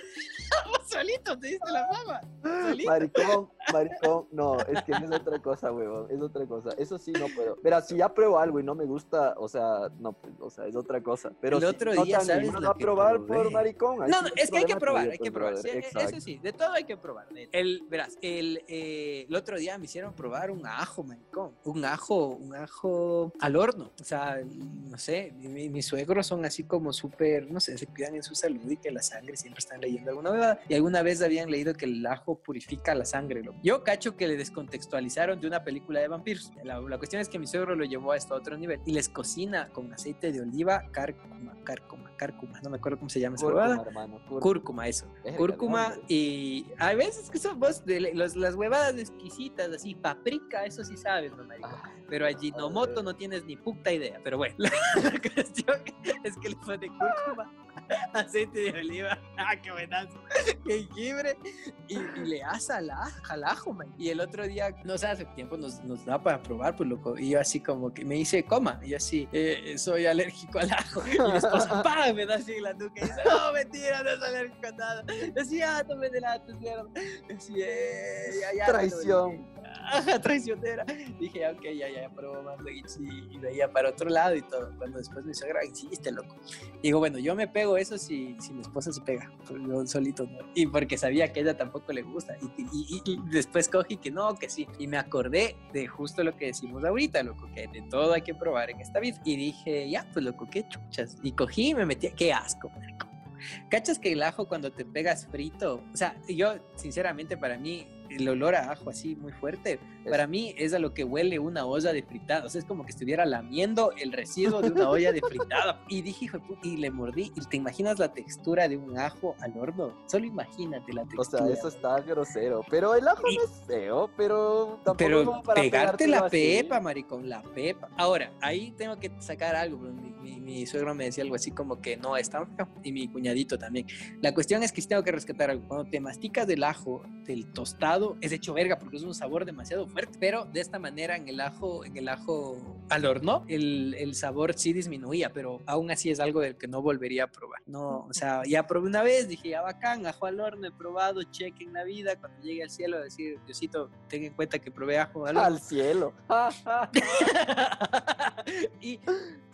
solito te diste la fama. Solito. Maricón, maricón, no, es que es otra cosa, huevón, es otra cosa. Eso sí no puedo. Pero si ya pruebo algo y no me gusta, o sea, no, pues, o sea, es otra cosa. Pero El si otro no día, te ¿sabes que probar probé? por maricón. No, no, es que hay que probar, hay que probar. sí, eso sí, de todo hay que probar. El, verás, el, eh, el otro día me hicieron probar un ajo, maricón. Un ajo, un ajo al horno. O sea, no sé, mi- mi- mis suegros son así como súper, no sé, se cuidan en su salud y que la sangre siempre están leyendo alguna vez. Y alguna vez habían leído que el ajo purifica la sangre. loco. Yo cacho que le descontextualizaron de una película de vampiros. La, la cuestión es que mi suegro lo llevó a esto a otro nivel y les cocina con aceite de oliva, cárcuma, cárcuma. No me acuerdo cómo se llama esa Cúrcuma, huevada. hermano, cúrcuma. Cúrcuma, eso. Verga, Cúrcuma y hay veces que son vos, de, los- las huevadas exquisitas, así, paprika, eso sí sabes, no. Ah, Pero a Ginomoto no tienes ni puta idea. Pero bueno, la, la cuestión es que le pone cúrcuma, aceite de oliva, ah, qué buenazo, jengibre, y, y le asa al aj- al ajo, man. Y el otro día, no sé, hace tiempo nos, nos da para probar, pues loco. Y yo así como que me dice, coma. Y yo así, "Eh, soy alérgico al ajo. Y mi esposa, ¡pam! me da así en la nuca y dice, no, mentira, no es alérgico a nada. Decía, ah, no me delates, mierda. Decía, "Eh, ya, ya. Traición. Ajá, traicionera. Dije, "Ah, ok, ya, ya, pruebo más y, sí, y veía para otro lado y todo. Cuando después mi suegra insiste, loco. Digo, bueno, yo me pego eso si, si mi esposa se pega, yo solito no. Y porque sabía que a ella tampoco le gusta. Y, y- y- y después cogí que no, que sí. Y me acordé de justo lo que decimos ahorita, loco, que de todo hay que probar en esta vida. Y dije, ya, pues loco, qué chuchas. Y cogí y me metí, qué asco, marico. ¿Cachas que el ajo cuando te pegas frito? O sea, yo, sinceramente, para mí, el olor a ajo así muy fuerte, para mí es a lo que huele una olla de fritada. O sea, es como que estuviera lamiendo el residuo de una olla de fritada. Y dije, hijo de puta, y le mordí. ¿Y te imaginas la textura de un ajo al horno? Solo imagínate la O textura. sea, eso está grosero. Pero el ajo Y- no es feo, pero tampoco es Pero como para pegarte la así. pepa, maricón, la pepa. Ahora, ahí tengo que sacar algo. Mi, mi- mi suegro me decía algo así como que no es tan feo. Y mi cuñadito también. La cuestión es que tengo que rescatar algo. Cuando te masticas del ajo, del tostado, es hecho verga porque es un sabor demasiado fuerte. Pero de esta manera en el ajo, en el ajo al horno, el, el sabor sí disminuía, pero aún así es algo del que no volvería a probar. No, o sea, ya probé una vez, dije, ya bacán, ajo al horno, he probado, cheque en la vida. Cuando llegue al cielo, decir, Diosito, ten en cuenta que probé ajo al horno. Al cielo. y,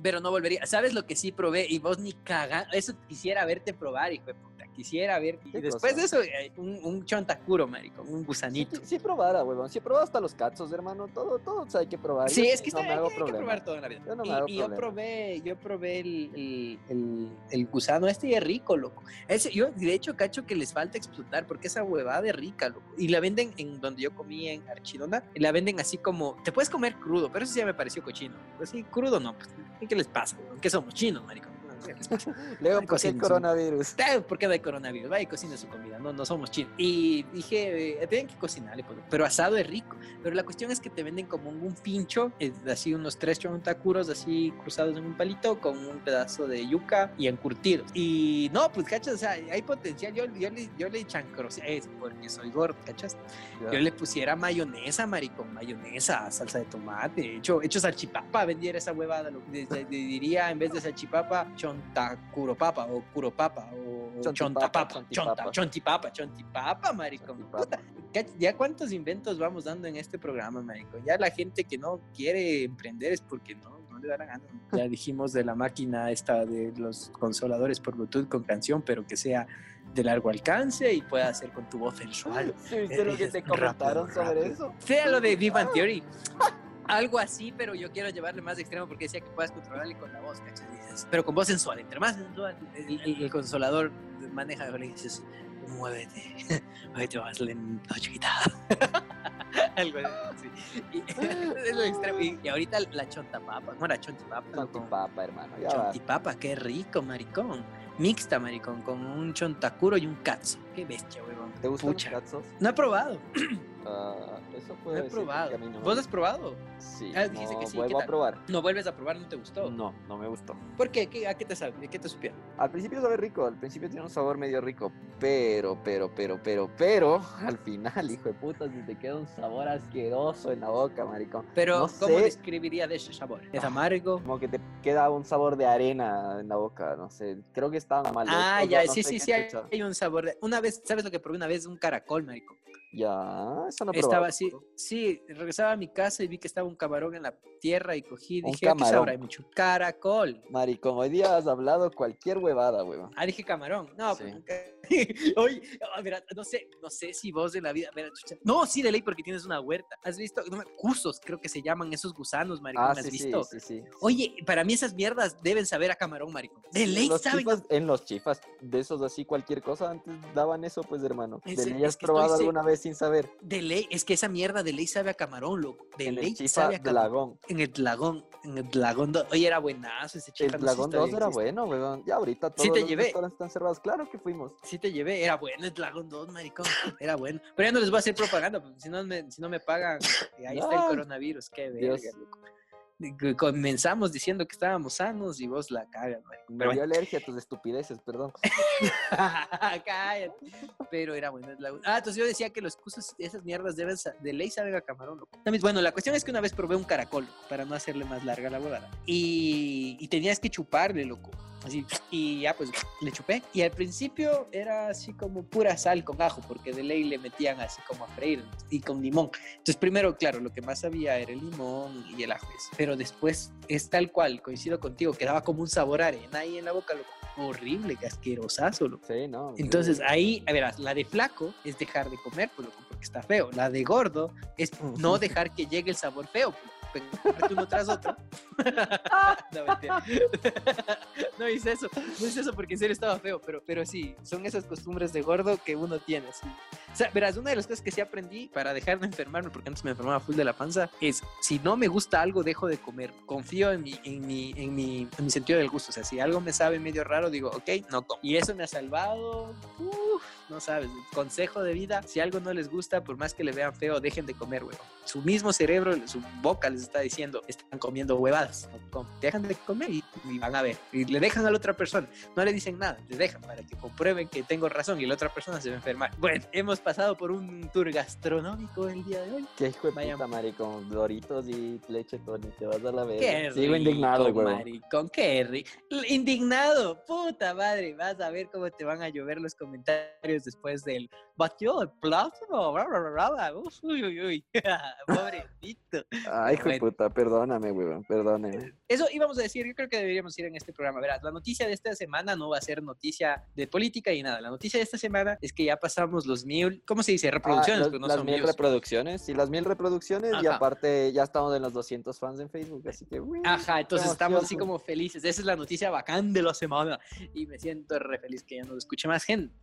pero no volvería. ¿Sabes lo que sí probé? Y vos ni cagan. Eso quisiera verte probar, hijo de puta. quisiera ver. Y ¿Qué después cosa? de eso, eh, un, un chontacuro, marico, un gusanito. sí, probara, huevón. Sí he probado hasta los cazos, hermano. Todo, todo hay que probar. Sí, Yo es que no está, me hay, hago que- probar todo en la vida. Yo no me y hago y yo probé, yo probé el, el, el- el gusano este y es rico, loco. Ese, yo, de hecho, cacho que les falta explotar porque esa huevada es rica, loco. Y la venden en donde yo comí en Archidona, y la venden así como, te puedes comer crudo, pero eso sí ya me pareció cochino. Pues sí, crudo no, pues, ¿qué les pasa? ¿Qué somos chinos, marico? Ay, ¿por qué el coronavirus? ¿Por qué no hay coronavirus? Vaya y cocina su comida, no, no somos chinos. Y dije, eh, tienen que cocinarle, pues, pero asado es rico. Pero la cuestión es que te venden como un, pincho, eh, así unos tres chontacuros así cruzados en un palito con un pedazo de yuca y encurtidos. Y no, pues, cachas, o sea, hay potencial. Yo, yo le, yo le chancrosé, es porque soy gordo, cachas. Ya. Yo le pusiera mayonesa, maricón, mayonesa, salsa de tomate, hecho, hecho salchipapa, vendiera esa huevada. lo- de- de- de- diría en vez de salchipapa, chontacuropapa o curopapa o chontapapa, chonta, chontipapa, chontipapa, maricón. Chontipapa. Puta, ¿cach- ya cuántos inventos vamos dando en este programa, maricón. Ya la gente que no quiere emprender es porque no, no le da la gana. Ya dijimos de la máquina esta de los consoladores por Bluetooth con canción, pero que sea de largo alcance y pueda hacer con tu voz sensual. ¿Sí viste lo que te rápido, comentaron sobre rápido. eso? Sea lo de Bang Theory. Algo así, pero yo quiero llevarle más extremo porque decía que puedas controlarle con la voz, Pero con voz sensual, entre más sensual, el, el- el consolador maneja, le dices, muévete, muévete más lento, chiquita. Algo así. Y, es lo extremo. Y, y ahorita la chontapapa, no la chontipapa. Chontipapa, hermano. Ya va. Chontipapa, qué rico, maricón. Mixta, maricón, con un chontacuro y un katsu. Qué bestia, huevón. ¿Te gustan Pucha. los? No he probado, Ah, eso puede he probado. a no ¿Vos has probado? Sí, Ah, no que sí, ¿qué vuelvo a probar. No vuelves a probar, no te gustó. No, no me gustó. ¿Por qué? ¿Qué- ¿A qué te sabe? ¿De qué te supieron? Al principio sabe rico, al principio tiene un sabor medio rico, pero, pero, pero, pero, pero, al final, hijo de puta, se te queda un sabor asqueroso en la boca, maricón. Pero, No ¿cómo sé. describiría de ese sabor? ¿Es Ah, amargo? Como que te queda un sabor de arena en la boca, no sé, creo que estaba mal. Ah, ya, sí, sí, sí, hay un sabor. de- Una vez, ¿sabes lo que probé una vez? Un caracol, marico. Ya, eso no estaba así, sí, regresaba a mi casa y vi que estaba un camarón en la tierra y cogí, Un dije, ¿a qué sabrá mucho? Caracol. Maricón, hoy día has hablado cualquier huevada, huevón. Ah, dije camarón. No, Sí. pues nunca. Oye, ah, verá, no sé, no sé si vos de la vida. chucha. No, sí, de ley, porque tienes una huerta. ¿Has visto? No, cusos, creo que se llaman esos gusanos, maricón. Ah, ¿Has sí, sí, visto? sí, sí. Oye, para mí esas mierdas deben saber a camarón, maricón. De ley los, saben. chifas, en los chifas, de esos así, cualquier cosa, antes daban eso, pues, hermano. En ¿De serio, ley es has que estoy probado alguna vez sin saber? De ley, es que esa mierda de ley sabe a camarón, loco. De en ley el chifa sabe a camarón. En el dragón, en el dragón. do- Oye, era buenazo ese chifa. El no Dragón todavía 2 era existe. bueno, weón. Ya ahorita todos Sí te los llevé. están cerrados. Claro que fuimos. Sí te llevé, era bueno el Dragon 2, maricón, era bueno. Pero ya no les voy a hacer propaganda, porque si no me, si no me pagan, eh, ahí está el No. coronavirus, qué verga, loco. Comenzamos diciendo que estábamos sanos y vos la cagas. Me dio bueno, alergia a tus estupideces, perdón. cállate. Pero era bueno. Ah, entonces yo decía que los cursos, esas mierdas deben de ley saben a camarón, loco. Bueno, la cuestión es que una vez probé un caracol, loco, para no hacerle más larga la huevada. Y, y tenías que chuparle, loco. Así, y ya pues le chupé. Y al principio era así como pura sal con ajo, porque de ley le metían así como a freír y con limón. Entonces primero, claro, lo que más sabía era el limón y el ajo. Pero después es tal cual, coincido contigo, quedaba como un sabor arena ahí en la boca, loco. Horrible, que asquerosazo, loco. Sí, no. Entonces ahí, a verás, la de flaco es dejar de comer, pues, loco, porque está feo. La de gordo es no dejar que llegue el sabor feo, pues, comerte uno tras otro. no, mentira. no hice eso, no hice eso porque en serio estaba feo, pero, pero sí, son esas costumbres de gordo que uno tiene. sí. O sea, verás, una de las cosas que sí aprendí para dejar de enfermarme, porque antes me enfermaba full de la panza, es si no me gusta algo, dejo de comer. Confío en mi, en mi, en mi, en mi sentido del gusto. O sea, si algo me sabe medio raro, digo, ok, no como. Y eso me ha salvado. Uf, no sabes, consejo de vida, si algo no les gusta, por más que le vean feo, dejen de comer, huevón. Su mismo cerebro, su boca les está diciendo, están comiendo huevadas. Dejan de comer y, y van a ver. Y le dejan a la otra persona. No le dicen nada, le dejan para que comprueben que tengo razón y la otra persona se va a enfermar. Bueno, hemos pasado por un tour gastronómico el día de hoy. Qué hijo de Vaya- puta, maricón. Doritos y leche Tony, te vas a la verga. Sigo indignado, güey. maricón, qué rico. Indignado, puta madre. Vas a ver cómo te van a llover los comentarios después del batió el plátano. bla, bla, bla, bla. Uf, Uy, uy, uy. Pobrecito. Ay, hijo de puta, perdóname, güey, perdóname. Eso íbamos a decir, yo creo que deberíamos ir en este programa. Verás, la noticia de esta semana no va a ser noticia de política y nada. La noticia de esta semana es que ya pasamos los mil, ¿cómo se dice? Reproducciones, Ah, los- pero no las son mil views. reproducciones. Y las mil reproducciones, y Ajá. aparte ya estamos en los 200 fans en Facebook, así que. uy, Ajá, entonces estamos así como felices. Esa es la noticia bacán de la semana. Y me siento re feliz que ya nos escuche más gente.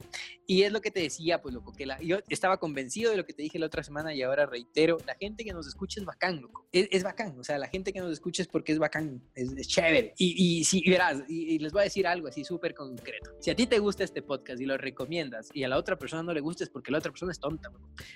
Y es lo que te decía, pues, loco, que la, yo estaba convencido de lo que te dije la otra semana y ahora reitero, la gente que nos escucha es bacán, loco. Es, es bacán, o sea, la gente que nos escucha es porque es bacán, es, es chévere. Y, y si verás, y, y les voy a decir algo así súper concreto. Si a ti te gusta este podcast y lo recomiendas y a la otra persona no le gusta es porque la otra persona es tonta.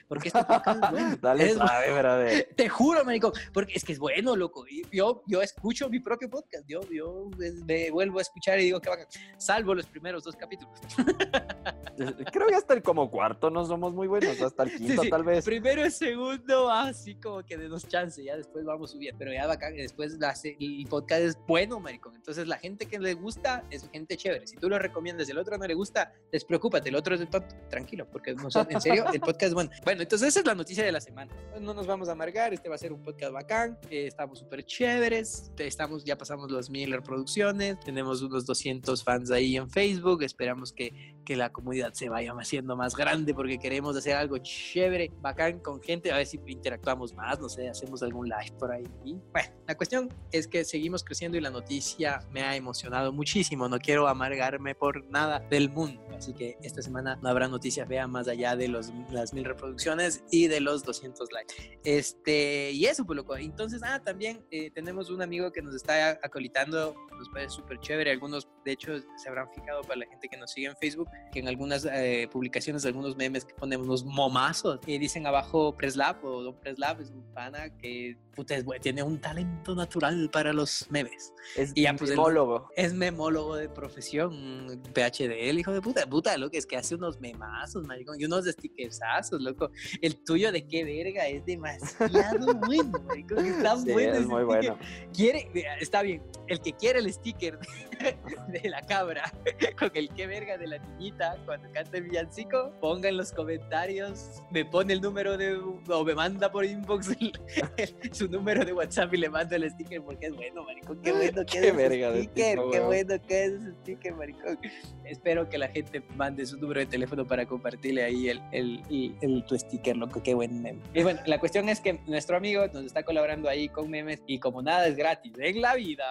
Porque este podcast es bueno. Dale, es suave, brother. te juro, marico, porque es que es bueno, loco. Y Yo, yo escucho mi propio podcast, yo, yo me vuelvo a escuchar y digo que bacán. Salvo los primeros dos capítulos. Creo que hasta el como cuarto no somos muy buenos, hasta el quinto sí. tal vez. Primero y segundo, así como que denos chance, ya después vamos subiendo. Pero ya bacán, después el podcast es bueno, maricón. Entonces la gente que le gusta es gente chévere. Si tú lo recomiendas y el otro no le gusta, despreocúpate, el otro es de tonto, tranquilo, porque no son- en serio, el podcast es bueno. Bueno, entonces esa es la noticia de la semana. No nos vamos a amargar, este va a ser un podcast bacán, eh, estamos súper chéveres, estamos, ya pasamos los mil reproducciones, tenemos unos 200 fans ahí en Facebook, esperamos que, que la comunidad se vaya haciendo más grande porque queremos hacer algo chévere, bacán con gente, a ver si interactuamos más, no sé, hacemos algún live por ahí. Y, bueno, la cuestión es que seguimos creciendo y la noticia me ha emocionado muchísimo, no quiero amargarme por nada del mundo, así que esta semana no habrá noticias feas más allá de los, las mil reproducciones y de los 200 likes. Este, y eso, pues loco. Entonces, ah, también eh, tenemos un amigo que nos está acolitando, nos parece súper chévere. Algunos, de hecho, se habrán fijado para la gente que nos sigue en Facebook, que en algunas eh, publicaciones, algunos memes que ponemos unos momazos, y dicen abajo Preslab o Don Preslab, es un pana que puta, es, tiene un talento natural para los memes. Es Y ya, pues, memólogo. Es memólogo de profesión, PhD, el hijo de puta, puta, loco, es que hace unos memazos, maricón, y unos stickersazos, loco. El tuyo de qué verga es demasiado bueno, maricón, está Sí, bueno. es muy sticker. bueno. Quiere, está bien, el que quiere el sticker de la cabra con el qué verga de la cuando canta el villancico, ponga en los comentarios, me pone el número de, o me manda por inbox el- el- su número de WhatsApp y le mando el sticker porque es bueno, maricón, qué bueno que Qué es ese verga de sticker, tipo, qué bueno que es ese sticker, maricón. Espero que la gente mande su número de teléfono para compartirle ahí el, el, el- el- tu sticker, loco, qué buen meme. Y bueno, la cuestión es que nuestro amigo nos está colaborando ahí con memes y como nada es gratis en la vida,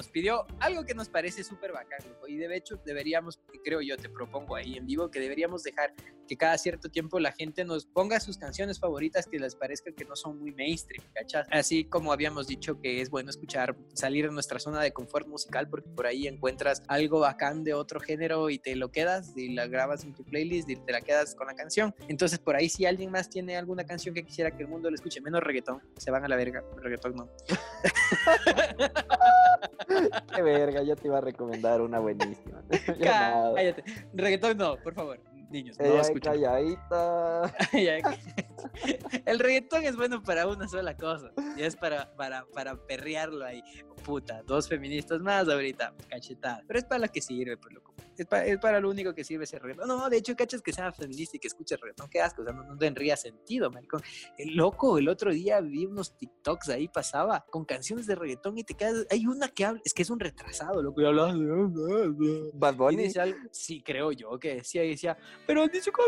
nos pidió algo que nos parece súper bacán, y de hecho deberíamos, creo yo, te propongo ahí en vivo, que deberíamos dejar que cada cierto tiempo la gente nos ponga sus canciones favoritas que les parezca que no son muy mainstream, ¿cachas? Así como habíamos dicho que es bueno escuchar, salir de nuestra zona de confort musical porque por ahí encuentras algo bacán de otro género y te lo quedas y la grabas en tu playlist y te la quedas con la canción. Entonces por ahí si alguien más tiene alguna canción que quisiera que el mundo le escuche, menos reggaetón, se van a la verga, reggaetón no. Qué verga, yo te iba a recomendar una buenísima. Cállate, reggaetón no, por favor, niños, no Ella escuchen. calladita. El reggaetón es bueno para una sola cosa. Y es para, para, para perrearlo ahí. Puta, dos feministas más ahorita, cachetada. Pero es para lo que sirve, pues loco. Es, pa- es para lo único que sirve ese reggaetón. No, de hecho, cachas que sea feminista y que escuche reggaetón. Qué asco, o sea, no, no tendría sentido, maricón. El loco, el otro día vi unos TikToks ahí, pasaba con canciones de reggaetón y te quedas. Hay una que habla, es que es un retrasado, loco, y hablaba de- Bad y Bunny. algo, sí, creo yo que decía, y decía, pero han dicho que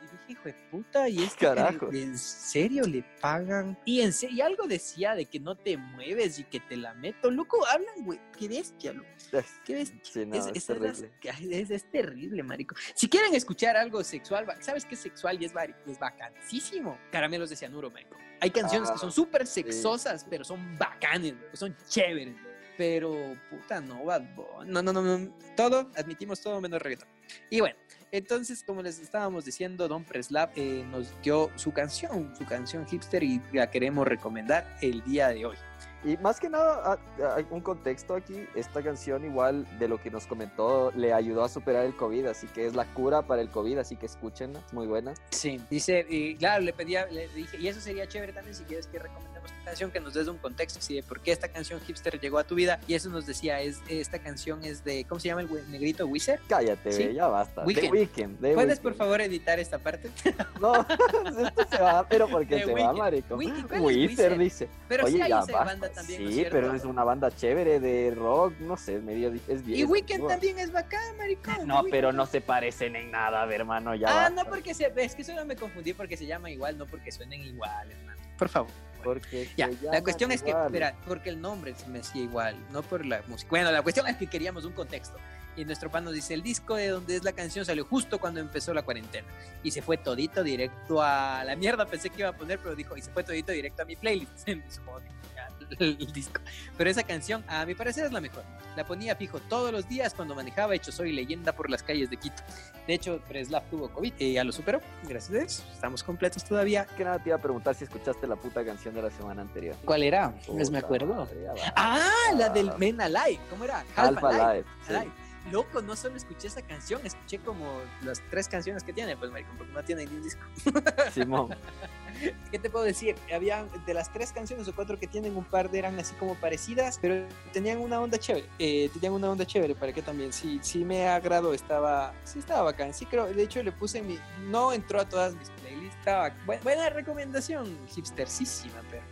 Y dije, hijo de puta, y es que Carajo. en serio le pagan. Y en serio, y algo decía de que no te mueves y que te la meto. Loco, hablan, güey, qué bestia, loco. Qué bestia. Sí, no, es, es es- terrible. es- es terrible, marico. Si quieren escuchar algo sexual, ¿sabes qué es sexual y es, es bacanísimo? Caramelos de cianuro, marico. Hay canciones que Ah, son súper sexosas, pero son bacanes, loco, son chéveres. Pero, puta, no, Bad Bunny. No, no, no, no. Todo, admitimos todo menos reggaetón. Y bueno, entonces, como les estábamos diciendo, Don Preslap nos dio su canción, su canción hipster y la queremos recomendar el día de hoy. Y más que nada, ah, hay un contexto aquí. Esta canción, igual de lo que nos comentó, le ayudó a superar el COVID, así que es la cura para el COVID, así que escúchenla, es muy buena. Sí, dice, y claro, le pedía, le dije, y eso sería chévere también si quieres que canción, que nos des un contexto, así de por qué esta canción hipster llegó a tu vida. Y eso nos decía, es esta canción es de, ¿cómo se llama el negrito Wizard? Cállate, Sí. ya basta. Weekend. The Weeknd. The ¿Puedes por favor editar esta parte? No, esto se va, pero porque The se va, Weeknd. marico. Weeknd, ¿cuál es Wizard Wizard? dice. Pero Oye, sí hay ya esa basta. banda también, ¿no Sí, pero es una banda chévere de rock, no sé, medio di- es bien. Y es Weekend también es bacán, maricón. No, The pero no se parecen en nada, a ver, hermano, ya Ah, basta. no porque se, es que solo me confundí porque se llama igual, no porque suenen igual, hermano. Por favor. Porque Ya, la cuestión es que, igual. espera, porque el nombre se me hacía igual, no por la música. Bueno, la cuestión es que queríamos un contexto. Y nuestro pan nos dice, el disco de donde es la canción salió justo cuando empezó la cuarentena. Y se fue todito directo a la mierda, pensé que iba a poner, pero dijo, y se fue todito directo a mi playlist. Supongo el, disco. Pero esa canción, a mi parecer, es la mejor. La ponía fijo todos los días cuando manejaba, hecho soy leyenda por las calles de Quito. De hecho, Preslav tuvo COVID y ya lo superó, gracias a Dios. Estamos completos todavía. que nada te iba a preguntar si escuchaste la puta canción de la semana anterior. ¿Cuál era? Pues me acuerdo. madre. Ah, la del Men Alive. ¿Cómo era? Half Alive. sí. Alive. Loco, no solo escuché esa canción, escuché como las tres canciones que tiene, pues, maricón, porque no tiene ni un disco. Simón. ¿Qué te puedo decir? Había de las tres canciones o cuatro que tienen, un par de eran así como parecidas, pero tenían una onda chévere. Eh, tenían una onda chévere para que también, sí, sí me agradó, estaba, sí estaba bacán. Sí creo, de hecho le puse en mi, no entró a todas mis playlists, estaba, bu- buena recomendación, hipstersísima, pero.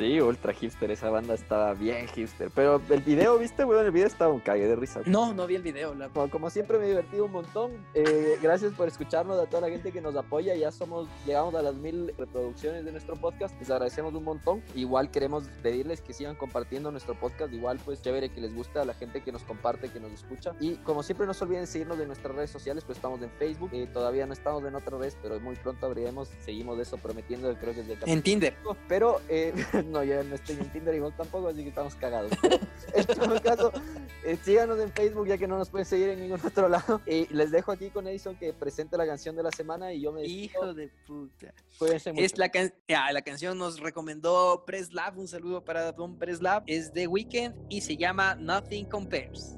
Sí, ultra hipster, esa banda estaba bien hipster. Pero el video, ¿viste, weón? El video estaba un cague de risa. No, no vi el video, la Como, como siempre me he divertido un montón. Eh, gracias por escucharnos a toda la gente que nos apoya. Ya somos, llegamos a las mil reproducciones de nuestro podcast. Les agradecemos un montón. Igual queremos pedirles que sigan compartiendo nuestro podcast. Igual pues chévere que les gusta a la gente que nos comparte, que nos escucha. Y como siempre no se olviden seguirnos en nuestras redes sociales. Pues estamos en Facebook. Eh, todavía no estamos en otra vez, pero muy pronto abriremos. Seguimos de eso prometiendo. Creo que es de En Tinder. pero eh, no, yo no estoy en Tinder igual tampoco, así que estamos cagados. Pero, en todo caso, eh, síganos en Facebook ya que no nos pueden seguir en ningún otro lado. Y les dejo aquí con Edison que presente la canción de la semana y yo me despido. Hijo de puta. Cuídense mucho. Es la, can- ah, la canción nos recomendó Preslav, un saludo para Don Preslav, es de Weekend y se llama Nothing Compares.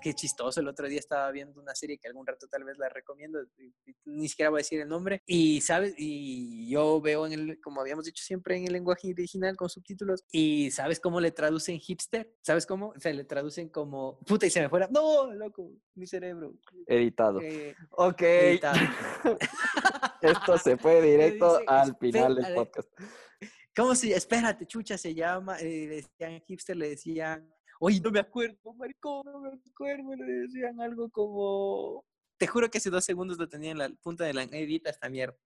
Qué chistoso. El otro día estaba viendo una serie que algún rato tal vez la recomiendo. Ni siquiera voy a decir el nombre. Y, ¿sabes? Y yo veo en el, como habíamos dicho siempre, en el lenguaje original con subtítulos. Y ¿sabes cómo le traducen hipster? ¿Sabes cómo? O sea, le traducen como, puta, y se me fuera. No, loco, mi cerebro. Editado. Eh, ok. Editado. Esto se fue directo al final del podcast. ¿Cómo se Espérate, chucha, se llama. Eh, le decían hipster, le decían. Oye, no me acuerdo, maricón, no me acuerdo. Le decían algo como. Te juro que hace dos segundos lo tenía en la punta de la edita esta mierda.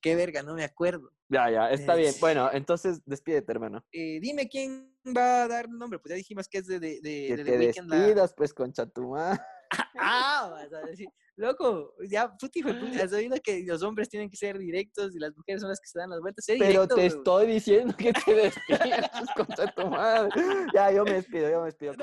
Qué verga, no me acuerdo. Ya, ya, está bien. Bueno, entonces despídete, hermano. Eh, dime quién va a dar nombre. Pues ya dijimos que es de, de, de, que te despidas, pues, con Chatumá. ah, vas a decir. Loco, ya, puti. Has oído que los hombres tienen que ser directos y las mujeres son las que se dan las vueltas. Pero te estoy diciendo que te despidas contra tu madre. Ya, yo me despido, yo me despido.